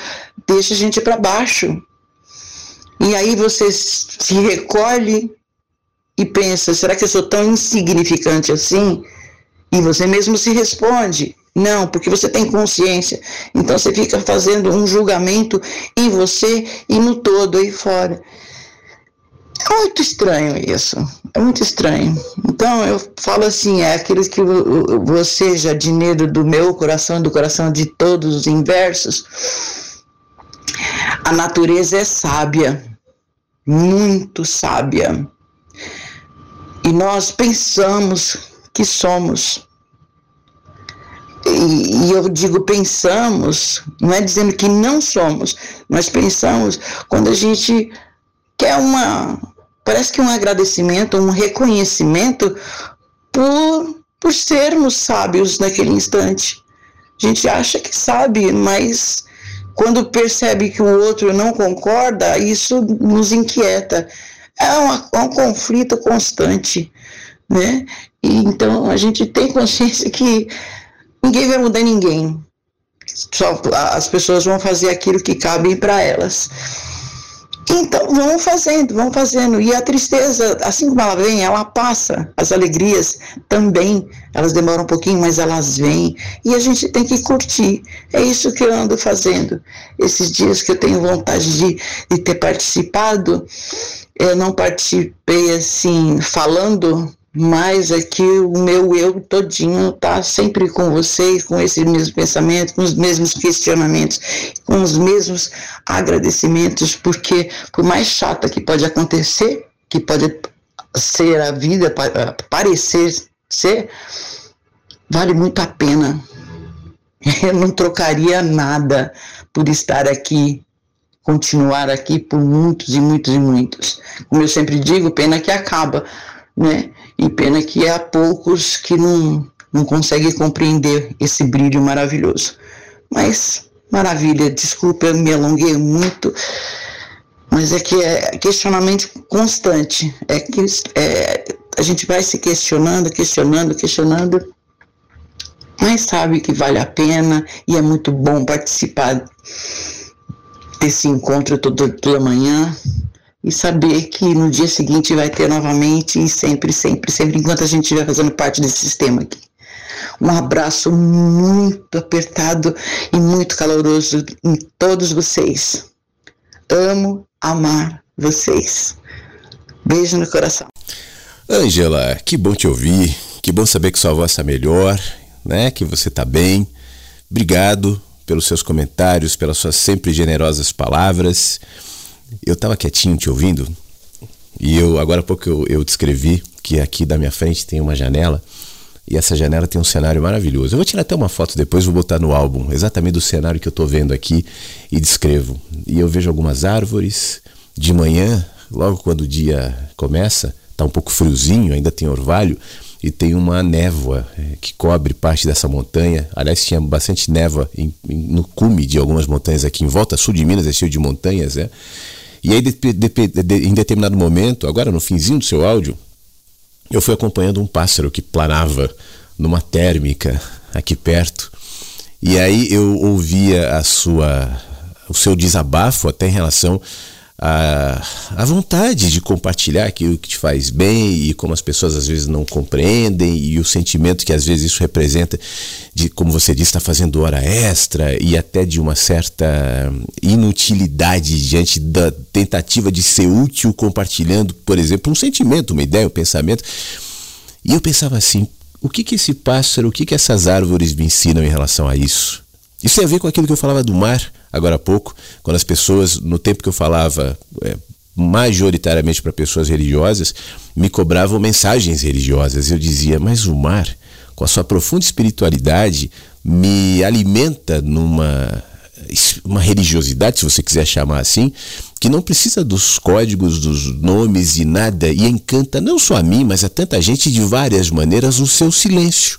M: deixa a gente para baixo. E aí você se recolhe e pensa: será que eu sou tão insignificante assim? E você mesmo se responde: não, porque você tem consciência. Então você fica fazendo um julgamento em você e no todo aí fora. É muito estranho isso, é muito estranho. Então eu falo assim, é aqueles que você, jardineiro do meu coração, do coração de todos os inversos, a natureza é sábia. muito sábia. E nós pensamos que somos. E, e eu digo pensamos, não é dizendo que não somos, nós pensamos quando a gente quer uma, parece que um agradecimento, um reconhecimento por, por sermos sábios naquele instante. A gente acha que sabe, mas quando percebe que o outro não concorda, isso nos inquieta. É, uma, é um conflito constante, né? E, então a gente tem consciência que ninguém vai mudar ninguém. Só as pessoas vão fazer aquilo que cabe para elas. Então, vão fazendo, vão fazendo. E a tristeza, assim como ela vem, ela passa. As alegrias também, elas demoram um pouquinho, mas elas vêm. E a gente tem que curtir. É isso que eu ando fazendo. Esses dias que eu tenho vontade de, de ter participado, eu não participei assim, falando mas é o meu eu todinho está sempre com vocês, com esse mesmo pensamento, com os mesmos questionamentos, com os mesmos agradecimentos, porque por mais chata que pode acontecer, que pode ser a vida, parecer ser, vale muito a pena. [laughs] Eu não trocaria nada por estar aqui, continuar aqui por muitos e muitos e muitos. Como eu sempre digo, pena que acaba, né? E pena que há poucos que não, não conseguem compreender esse brilho maravilhoso. Mas, maravilha, desculpa, eu me alonguei muito, mas é que é questionamento constante. É que é, a gente vai se questionando, questionando, questionando, mas sabe que vale a pena e é muito bom participar desse encontro toda, toda manhã e saber que no dia seguinte vai ter novamente e sempre, sempre, sempre, enquanto a gente estiver fazendo parte desse sistema aqui. Um abraço muito apertado e muito caloroso em todos vocês. Amo amar vocês. Beijo no coração.
B: Ângela, que bom te ouvir. Que bom saber que sua voz está melhor, né? Que você está bem. Obrigado pelos seus comentários, pelas suas sempre generosas palavras eu estava quietinho te ouvindo e eu agora há pouco eu, eu descrevi que aqui da minha frente tem uma janela e essa janela tem um cenário maravilhoso. Eu vou tirar até uma foto depois, vou botar no álbum, exatamente do cenário que eu estou vendo aqui e descrevo. E eu vejo algumas árvores de manhã, logo quando o dia começa, tá um pouco friozinho, ainda tem orvalho e tem uma névoa é, que cobre parte dessa montanha. Aliás, tinha bastante névoa em, em, no cume de algumas montanhas aqui em volta. Sul de Minas é cheio de montanhas, é. E aí, de, de, de, em determinado momento, agora no finzinho do seu áudio, eu fui acompanhando um pássaro que planava numa térmica aqui perto. E aí eu ouvia a sua, o seu desabafo até em relação a, a vontade de compartilhar aquilo que te faz bem e como as pessoas às vezes não compreendem e o sentimento que às vezes isso representa de, como você disse, estar tá fazendo hora extra e até de uma certa inutilidade diante da tentativa de ser útil compartilhando, por exemplo, um sentimento, uma ideia, um pensamento. E eu pensava assim, o que que esse pássaro, o que que essas árvores me ensinam em relação a isso? Isso tem a ver com aquilo que eu falava do mar agora há pouco, quando as pessoas, no tempo que eu falava é, majoritariamente para pessoas religiosas, me cobravam mensagens religiosas. Eu dizia, mas o mar, com a sua profunda espiritualidade, me alimenta numa uma religiosidade, se você quiser chamar assim, que não precisa dos códigos, dos nomes e nada, e encanta não só a mim, mas a tanta gente de várias maneiras no seu silêncio.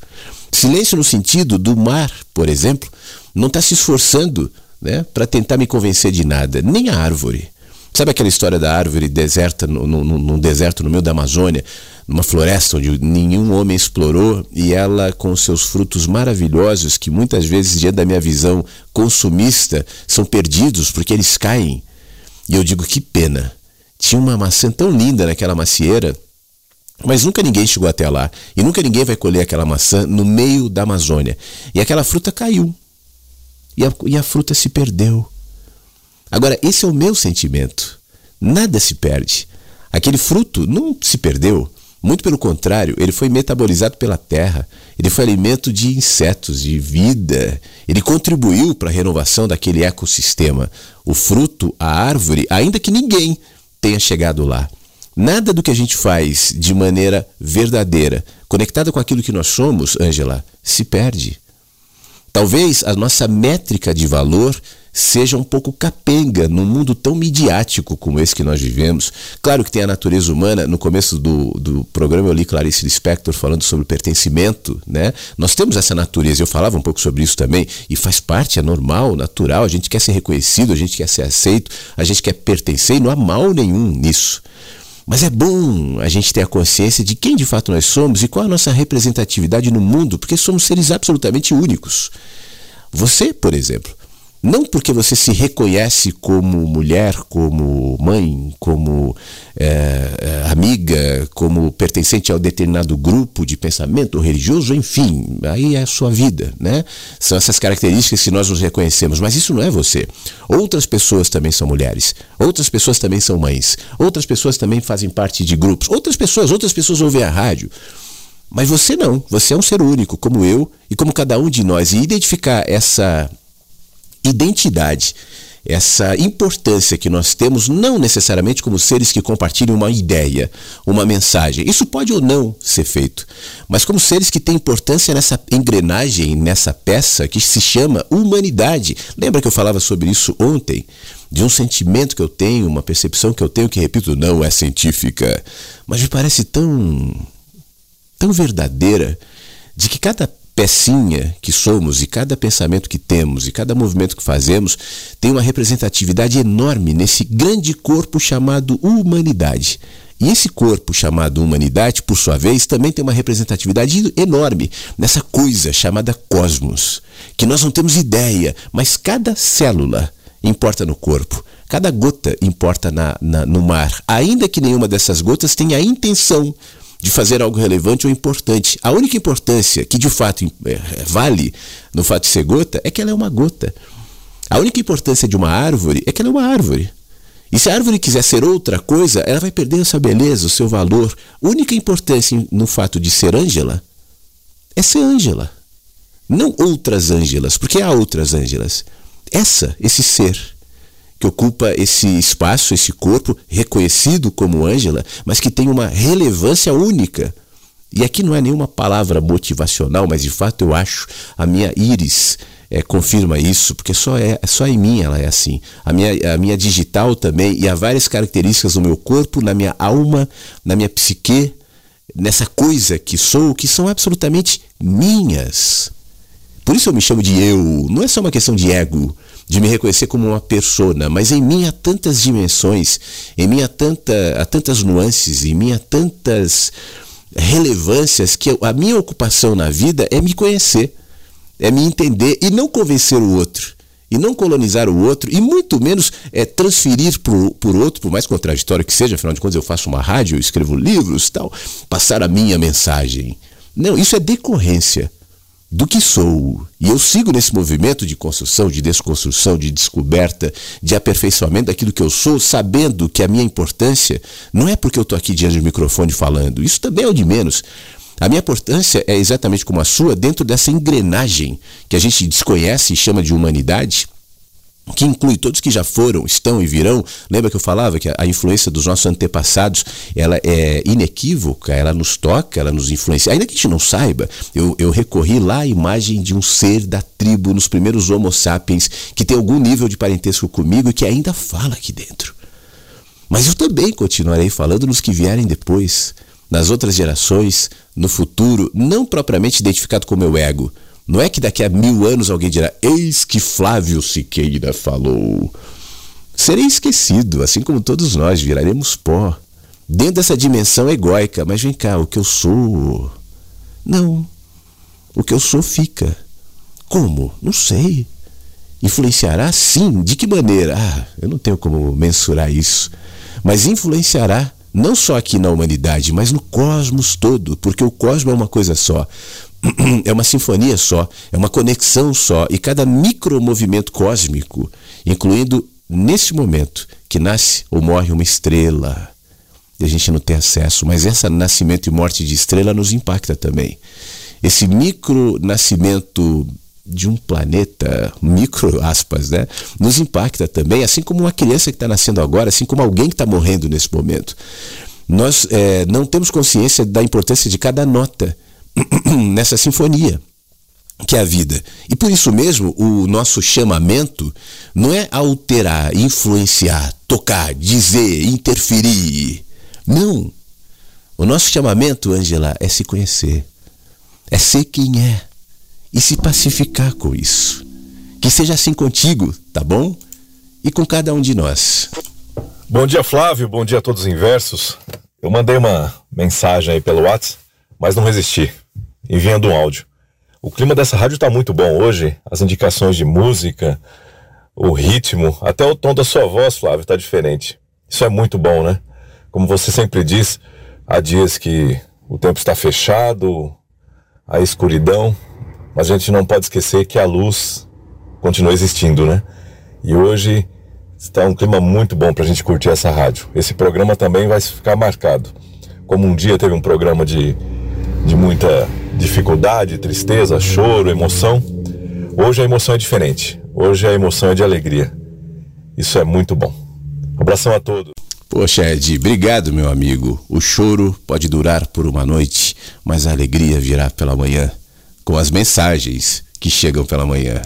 B: Silêncio no sentido do mar, por exemplo, não está se esforçando né, para tentar me convencer de nada, nem a árvore. Sabe aquela história da árvore deserta, no, num deserto no meio da Amazônia, numa floresta onde nenhum homem explorou e ela com seus frutos maravilhosos que muitas vezes diante da minha visão consumista são perdidos porque eles caem. E eu digo que pena. Tinha uma maçã tão linda naquela macieira, mas nunca ninguém chegou até lá e nunca ninguém vai colher aquela maçã no meio da Amazônia. E aquela fruta caiu e a, e a fruta se perdeu. Agora, esse é o meu sentimento. Nada se perde. Aquele fruto não se perdeu. Muito pelo contrário, ele foi metabolizado pela terra, ele foi alimento de insetos, de vida, ele contribuiu para a renovação daquele ecossistema. O fruto, a árvore, ainda que ninguém tenha chegado lá. Nada do que a gente faz de maneira verdadeira, conectada com aquilo que nós somos, Ângela, se perde. Talvez a nossa métrica de valor seja um pouco capenga num mundo tão midiático como esse que nós vivemos. Claro que tem a natureza humana. No começo do, do programa eu li Clarice Lispector falando sobre pertencimento, né? Nós temos essa natureza. Eu falava um pouco sobre isso também e faz parte, é normal, natural. A gente quer ser reconhecido, a gente quer ser aceito, a gente quer pertencer e não há mal nenhum nisso. Mas é bom a gente ter a consciência de quem de fato nós somos e qual a nossa representatividade no mundo, porque somos seres absolutamente únicos. Você, por exemplo, não porque você se reconhece como mulher, como mãe, como é, é, amiga, como pertencente a um determinado grupo de pensamento religioso, enfim, aí é a sua vida, né? São essas características que nós nos reconhecemos, mas isso não é você. Outras pessoas também são mulheres, outras pessoas também são mães, outras pessoas também fazem parte de grupos, outras pessoas, outras pessoas ouvem a rádio. Mas você não, você é um ser único, como eu e como cada um de nós. E identificar essa identidade, essa importância que nós temos, não necessariamente como seres que compartilham uma ideia, uma mensagem. Isso pode ou não ser feito, mas como seres que têm importância nessa engrenagem, nessa peça que se chama humanidade. Lembra que eu falava sobre isso ontem? De um sentimento que eu tenho, uma percepção que eu tenho, que repito, não é científica, mas me parece tão, tão verdadeira, de que cada pecinha que somos e cada pensamento que temos e cada movimento que fazemos tem uma representatividade enorme nesse grande corpo chamado humanidade. E esse corpo chamado humanidade, por sua vez, também tem uma representatividade enorme nessa coisa chamada cosmos, que nós não temos ideia, mas cada célula importa no corpo. Cada gota importa na, na, no mar, ainda que nenhuma dessas gotas tenha a intenção de fazer algo relevante ou importante. A única importância que de fato é, vale no fato de ser gota é que ela é uma gota. A única importância de uma árvore é que ela é uma árvore. E se a árvore quiser ser outra coisa, ela vai perder essa beleza, o seu valor. A única importância no fato de ser Ângela é ser Ângela. Não outras Ângelas, porque há outras Ângelas. Essa, esse ser que ocupa esse espaço, esse corpo reconhecido como Ângela, mas que tem uma relevância única. E aqui não é nenhuma palavra motivacional, mas de fato eu acho a minha íris é, confirma isso, porque só é só em mim ela é assim. A minha, a minha digital também, e há várias características no meu corpo, na minha alma, na minha psique, nessa coisa que sou, que são absolutamente minhas. Por isso eu me chamo de eu. Não é só uma questão de ego de me reconhecer como uma persona, mas em mim há tantas dimensões, em mim há, tanta, há tantas nuances, em mim há tantas relevâncias que a minha ocupação na vida é me conhecer, é me entender e não convencer o outro. E não colonizar o outro, e muito menos é, transferir por, outro, por mais contraditório que seja, afinal de contas eu faço uma rádio, eu escrevo livros tal, passar a minha mensagem. Não, isso é decorrência do que sou. E eu sigo nesse movimento de construção, de desconstrução, de descoberta, de aperfeiçoamento daquilo que eu sou, sabendo que a minha importância não é porque eu estou aqui diante do microfone falando. Isso também é o de menos. A minha importância é exatamente como a sua, dentro dessa engrenagem que a gente desconhece e chama de humanidade que inclui todos que já foram, estão e virão. Lembra que eu falava que a influência dos nossos antepassados ela é inequívoca, ela nos toca, ela nos influencia. Ainda que a gente não saiba, eu, eu recorri lá à imagem de um ser da tribo, nos primeiros Homo sapiens, que tem algum nível de parentesco comigo e que ainda fala aqui dentro. Mas eu também continuarei falando nos que vierem depois, nas outras gerações, no futuro, não propriamente identificado com meu ego, não é que daqui a mil anos alguém dirá: Eis que Flávio Siqueira falou. Serei esquecido, assim como todos nós viraremos pó. Dentro dessa dimensão egóica, mas vem cá, o que eu sou. Não. O que eu sou fica. Como? Não sei. Influenciará? Sim. De que maneira? Ah, eu não tenho como mensurar isso. Mas influenciará não só aqui na humanidade, mas no cosmos todo, porque o cosmos é uma coisa só. [clears throat] é uma sinfonia só, é uma conexão só, e cada micromovimento cósmico, incluindo nesse momento que nasce ou morre uma estrela, e a gente não tem acesso, mas esse nascimento e morte de estrela nos impacta também. Esse micro nascimento de um planeta, micro aspas, né? Nos impacta também, assim como uma criança que está nascendo agora, assim como alguém que está morrendo nesse momento. Nós é, não temos consciência da importância de cada nota [clears throat] nessa sinfonia que é a vida. E por isso mesmo, o nosso chamamento não é alterar, influenciar, tocar, dizer, interferir. Não. O nosso chamamento, Angela, é se conhecer. É ser quem é e se pacificar com isso. Que seja assim contigo, tá bom? E com cada um de nós.
N: Bom dia, Flávio. Bom dia a todos os inversos. Eu mandei uma mensagem aí pelo WhatsApp, mas não resisti, enviando um áudio. O clima dessa rádio está muito bom hoje. As indicações de música, o ritmo, até o tom da sua voz, Flávio, está diferente. Isso é muito bom, né? Como você sempre diz, há dias que o tempo está fechado, a escuridão, mas a gente não pode esquecer que a luz continua existindo, né? E hoje está um clima muito bom para a gente curtir essa rádio. Esse programa também vai ficar marcado. Como um dia teve um programa de, de muita dificuldade, tristeza, choro, emoção. Hoje a emoção é diferente. Hoje a emoção é de alegria. Isso é muito bom. Um abração a todos.
B: Poxa, Ed, obrigado, meu amigo. O choro pode durar por uma noite, mas a alegria virá pela manhã, com as mensagens que chegam pela manhã.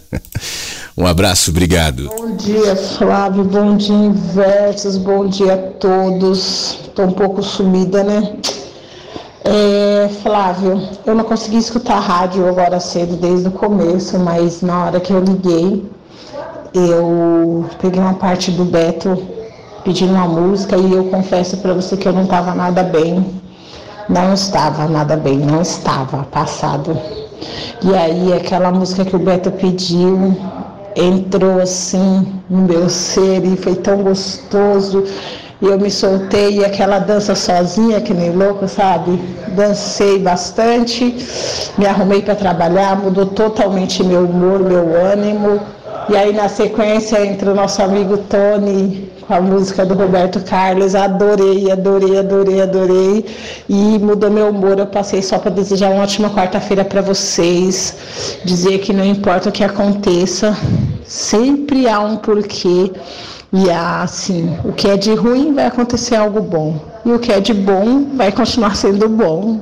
B: [laughs] um abraço, obrigado.
O: Bom dia, Flávio. Bom dia, Inversos. Bom dia a todos. Tô um pouco sumida, né? É, Flávio, eu não consegui escutar a rádio agora cedo desde o começo, mas na hora que eu liguei, eu peguei uma parte do Beto pedindo uma música e eu confesso para você que eu não estava nada bem. Não estava nada bem, não estava passado. E aí aquela música que o Beto pediu entrou assim no meu ser e foi tão gostoso. E eu me soltei e aquela dança sozinha, que nem louco, sabe? Dancei bastante, me arrumei para trabalhar, mudou totalmente meu humor, meu ânimo. E aí na sequência entra o nosso amigo Tony com a música do Roberto Carlos. Adorei, adorei, adorei, adorei. E mudou meu humor. Eu passei só para desejar uma ótima quarta-feira para vocês. Dizer que não importa o que aconteça, sempre há um porquê. E assim, o que é de ruim vai acontecer algo bom. E o que é de bom vai continuar sendo bom.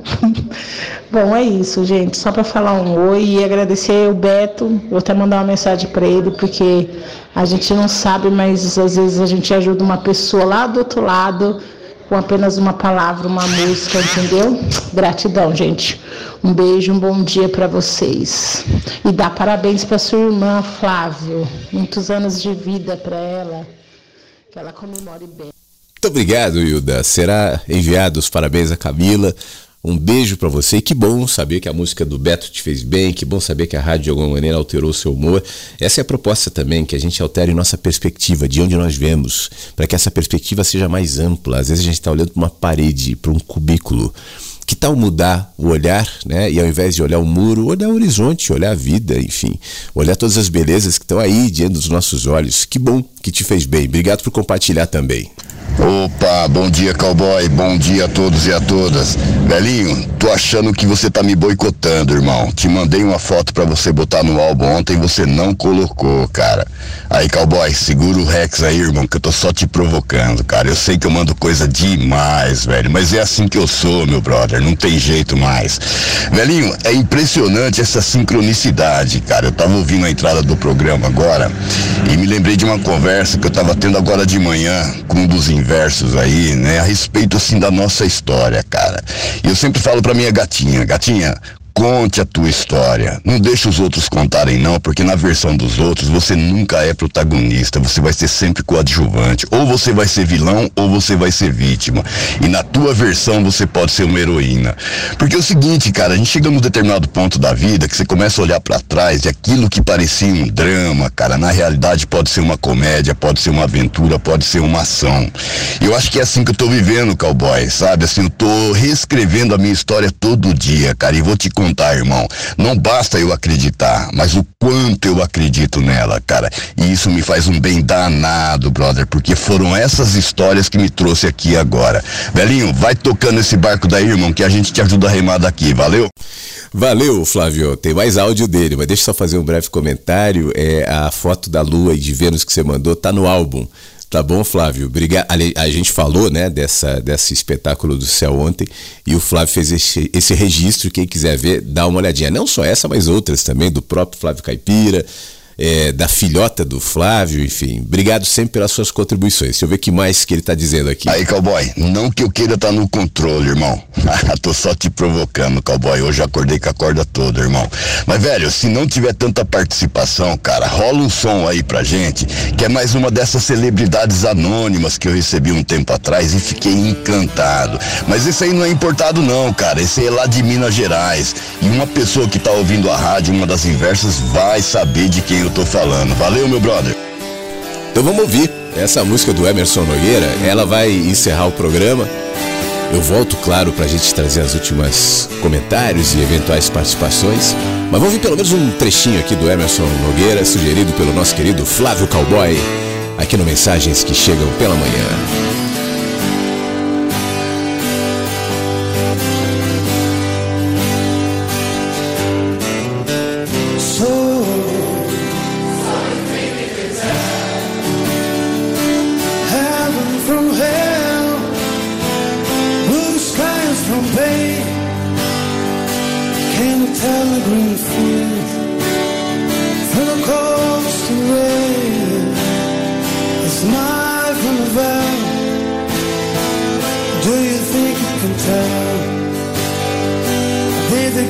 O: [laughs] bom, é isso, gente. Só para falar um oi e agradecer o Beto. Vou até mandar uma mensagem para ele, porque a gente não sabe, mas às vezes a gente ajuda uma pessoa lá do outro lado com apenas uma palavra, uma música, entendeu? Gratidão, gente. Um beijo, um bom dia para vocês. E dá parabéns para sua irmã, Flávio. Muitos anos de vida para ela. Que ela comemore bem.
B: Muito obrigado, Hilda. Será enviado os parabéns a Camila. Um beijo para você e que bom saber que a música do Beto te fez bem, que bom saber que a rádio de alguma maneira alterou seu humor. Essa é a proposta também, que a gente altere nossa perspectiva, de onde nós vemos, para que essa perspectiva seja mais ampla. Às vezes a gente está olhando para uma parede, para um cubículo. Que tal mudar o olhar, né? E ao invés de olhar o muro, olhar o horizonte, olhar a vida, enfim, olhar todas as belezas que estão aí diante dos nossos olhos. Que bom que te fez bem. Obrigado por compartilhar também.
A: Opa, bom dia cowboy, bom dia a todos e a todas. Velhinho, tô achando que você tá me boicotando, irmão. Te mandei uma foto para você botar no álbum ontem, você não colocou, cara. Aí cowboy, segura o Rex aí, irmão, que eu tô só te provocando, cara. Eu sei que eu mando coisa demais, velho, mas é assim que eu sou, meu brother, não tem jeito mais. Velhinho, é impressionante essa sincronicidade, cara. Eu tava ouvindo a entrada do programa agora e me lembrei de uma conversa que eu tava tendo agora de manhã com um dos versos aí, né, a respeito assim da nossa história, cara. E eu sempre falo pra minha gatinha, gatinha, Conte a tua história. Não deixe os outros contarem, não, porque na versão dos outros você nunca é protagonista. Você vai ser sempre coadjuvante. Ou você vai ser vilão, ou você vai ser vítima. E na tua versão você pode ser uma heroína. Porque é o seguinte, cara, a gente chega num determinado ponto da vida que você começa a olhar para trás e aquilo que parecia um drama, cara, na realidade pode ser uma comédia, pode ser uma aventura, pode ser uma ação. E eu acho que é assim que eu tô vivendo, cowboy, sabe? Assim, eu tô reescrevendo a minha história todo dia, cara, e vou te contar, irmão. Não basta eu acreditar, mas o quanto eu acredito nela, cara. E isso me faz um bem danado, brother, porque foram essas histórias que me trouxe aqui agora. Velhinho, vai tocando esse barco daí, irmão, que a gente te ajuda a remar daqui, valeu?
B: Valeu, Flávio. Tem mais áudio dele, mas deixa eu só fazer um breve comentário. É a foto da Lua e de Vênus que você mandou tá no álbum. Tá bom, Flávio? Obrigado. A gente falou, né, dessa, desse espetáculo do céu ontem e o Flávio fez esse, esse registro. Quem quiser ver, dá uma olhadinha. Não só essa, mas outras também, do próprio Flávio Caipira é, da filhota do Flávio, enfim. Obrigado sempre pelas suas contribuições. Deixa eu ver o que mais que ele tá dizendo aqui.
A: Aí, cowboy, não que eu queira estar tá no controle, irmão. [laughs] Tô só te provocando, cowboy. Hoje acordei com a corda toda, irmão. Mas, velho, se não tiver tanta participação, cara, rola um som aí pra gente, que é mais uma dessas celebridades anônimas que eu recebi um tempo atrás e fiquei encantado. Mas esse aí não é importado, não, cara. Esse aí é lá de Minas Gerais. E uma pessoa que tá ouvindo a rádio, uma das inversas, vai saber de quem eu tô falando. Valeu, meu brother.
B: Então vamos ouvir essa música do Emerson Nogueira. Ela vai encerrar o programa. Eu volto, claro, para gente trazer as últimas comentários e eventuais participações. Mas vamos ouvir pelo menos um trechinho aqui do Emerson Nogueira, sugerido pelo nosso querido Flávio Cowboy, aqui no Mensagens que Chegam pela Manhã.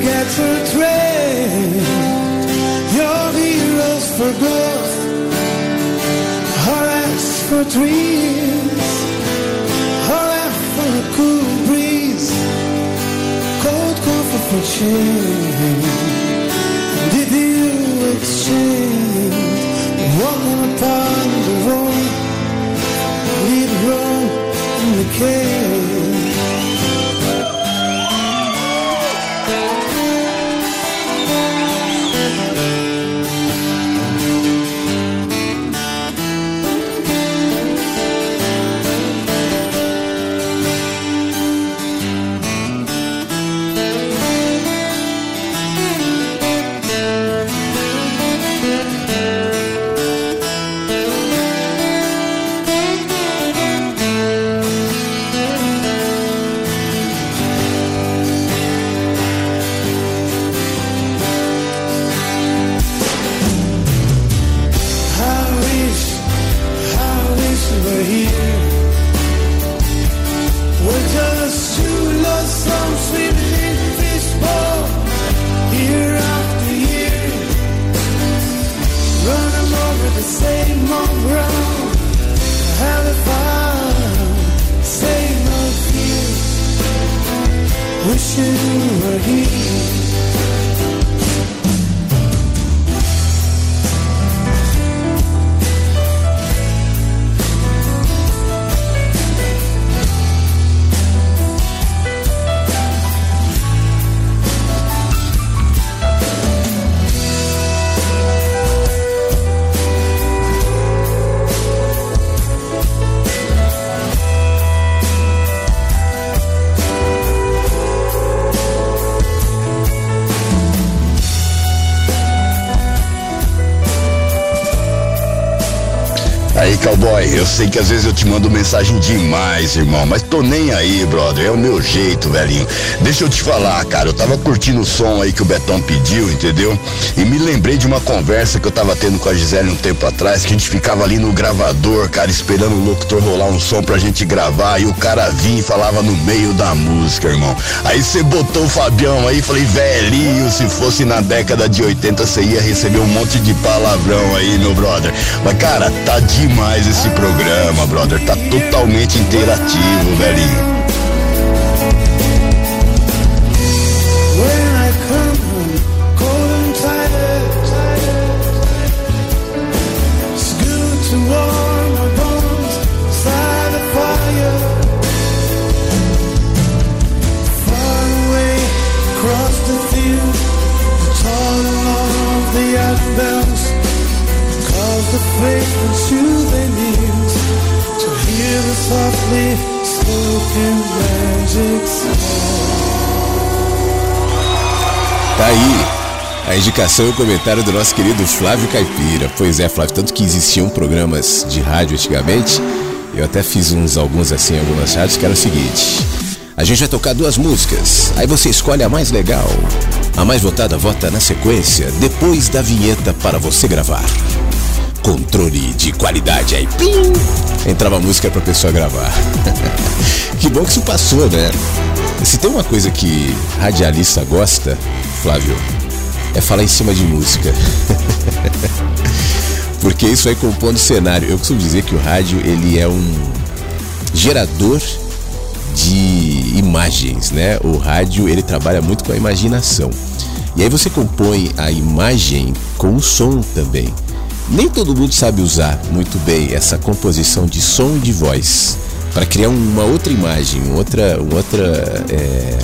A: get
K: portrayed. Your heroes for gold, Horace for dreams, Horace for a cool breeze, cold comfort for change. Did you exchange walking upon the road, lead road in the cave?
A: Sei que às vezes eu te mando mensagem demais, irmão, mas tô nem aí, brother. É o meu jeito, velhinho. Deixa eu te falar, cara. Eu tava curtindo o som aí que o Betão pediu, entendeu? E me lembrei de uma conversa que eu tava tendo com a Gisele um tempo atrás, que a gente ficava ali no gravador, cara, esperando o locutor rolar um som pra gente gravar. E o cara vinha e falava no meio da música, irmão. Aí você botou o Fabião aí, falei, velhinho, se fosse na década de 80, você ia receber um monte de palavrão aí, meu brother. Mas, cara, tá demais esse programa programa, brother. Tá totalmente interativo, velhinho.
B: Tá aí a indicação e o comentário do nosso querido Flávio Caipira. Pois é, Flávio, tanto que existiam programas de rádio antigamente, eu até fiz uns alguns assim, algumas rádios, que era o seguinte. A gente vai tocar duas músicas, aí você escolhe a mais legal. A mais votada vota na sequência, depois da vinheta para você gravar. Controle de qualidade aí, pim! Entrava música pra pessoa gravar. [laughs] que bom que isso passou, né? Se tem uma coisa que radialista gosta, Flávio, é falar em cima de música. [laughs] Porque isso vai compondo cenário. Eu costumo dizer que o rádio ele é um gerador de imagens, né? O rádio ele trabalha muito com a imaginação. E aí você compõe a imagem com o som também. Nem todo mundo sabe usar muito bem essa composição de som e de voz para criar uma outra imagem, outra, outra, é,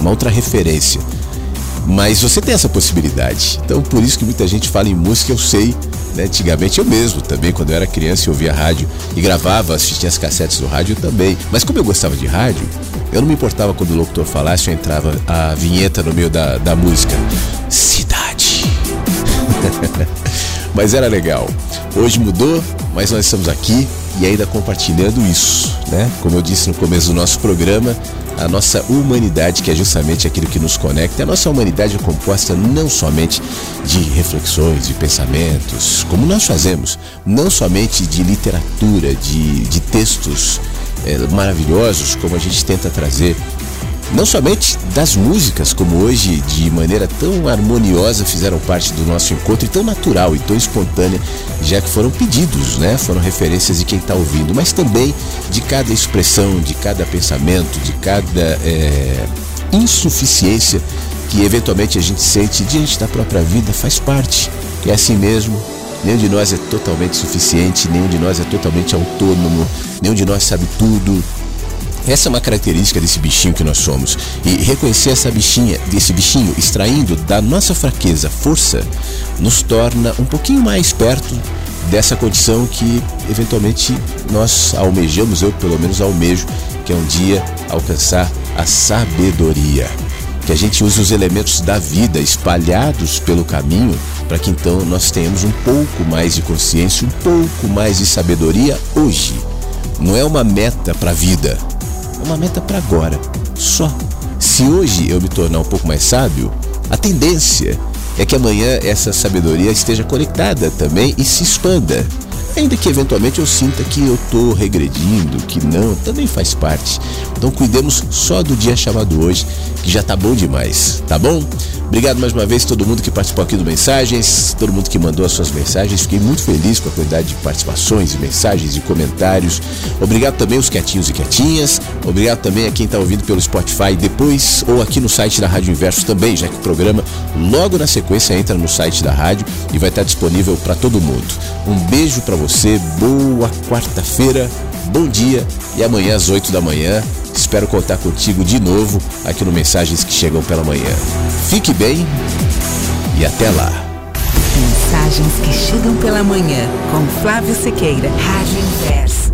B: uma outra referência. Mas você tem essa possibilidade. Então, por isso que muita gente fala em música, eu sei. Né? Antigamente eu mesmo também, quando eu era criança, eu ouvia rádio e gravava, assistia as cassetes do rádio também. Mas como eu gostava de rádio, eu não me importava quando o locutor falasse, eu entrava a vinheta no meio da, da música. Cidade. [laughs] mas era legal. Hoje mudou, mas nós estamos aqui e ainda compartilhando isso, né? Como eu disse no começo do nosso programa, a nossa humanidade, que é justamente aquilo que nos conecta. A nossa humanidade é composta não somente de reflexões, de pensamentos, como nós fazemos, não somente de literatura, de, de textos é, maravilhosos, como a gente tenta trazer não somente das músicas, como hoje de maneira tão harmoniosa fizeram parte do nosso encontro e tão natural e tão espontânea, já que foram pedidos, né? Foram referências de quem está ouvindo, mas também de cada expressão, de cada pensamento, de cada é, insuficiência que eventualmente a gente sente diante da própria vida, faz parte. É assim mesmo. Nenhum de nós é totalmente suficiente, nenhum de nós é totalmente autônomo, nenhum de nós sabe tudo, essa é uma característica desse bichinho que nós somos. E reconhecer essa bichinha, desse bichinho, extraindo da nossa fraqueza força, nos torna um pouquinho mais perto dessa condição que eventualmente nós almejamos, eu pelo menos almejo, que é um dia alcançar a sabedoria. Que a gente use os elementos da vida espalhados pelo caminho para que então nós tenhamos um pouco mais de consciência, um pouco mais de sabedoria hoje. Não é uma meta para a vida, uma meta para agora, só. Se hoje eu me tornar um pouco mais sábio, a tendência é que amanhã essa sabedoria esteja conectada também e se expanda. Ainda que eventualmente eu sinta que eu estou regredindo, que não, também faz parte. Então cuidemos só do dia chamado hoje, que já tá bom demais, tá bom? Obrigado mais uma vez todo mundo que participou aqui do Mensagens, todo mundo que mandou as suas mensagens. Fiquei muito feliz com a quantidade de participações, de mensagens e comentários. Obrigado também aos quietinhos e quietinhas. Obrigado também a quem está ouvindo pelo Spotify depois ou aqui no site da Rádio Inverso também, já que o programa logo na sequência entra no site da rádio e vai estar disponível para todo mundo. Um beijo para você, boa quarta-feira, bom dia e amanhã às 8 da manhã Espero contar contigo de novo aqui no Mensagens que Chegam pela Manhã. Fique bem e até lá.
C: Mensagens que chegam pela manhã com Flávio Sequeira, Rádio Inverso.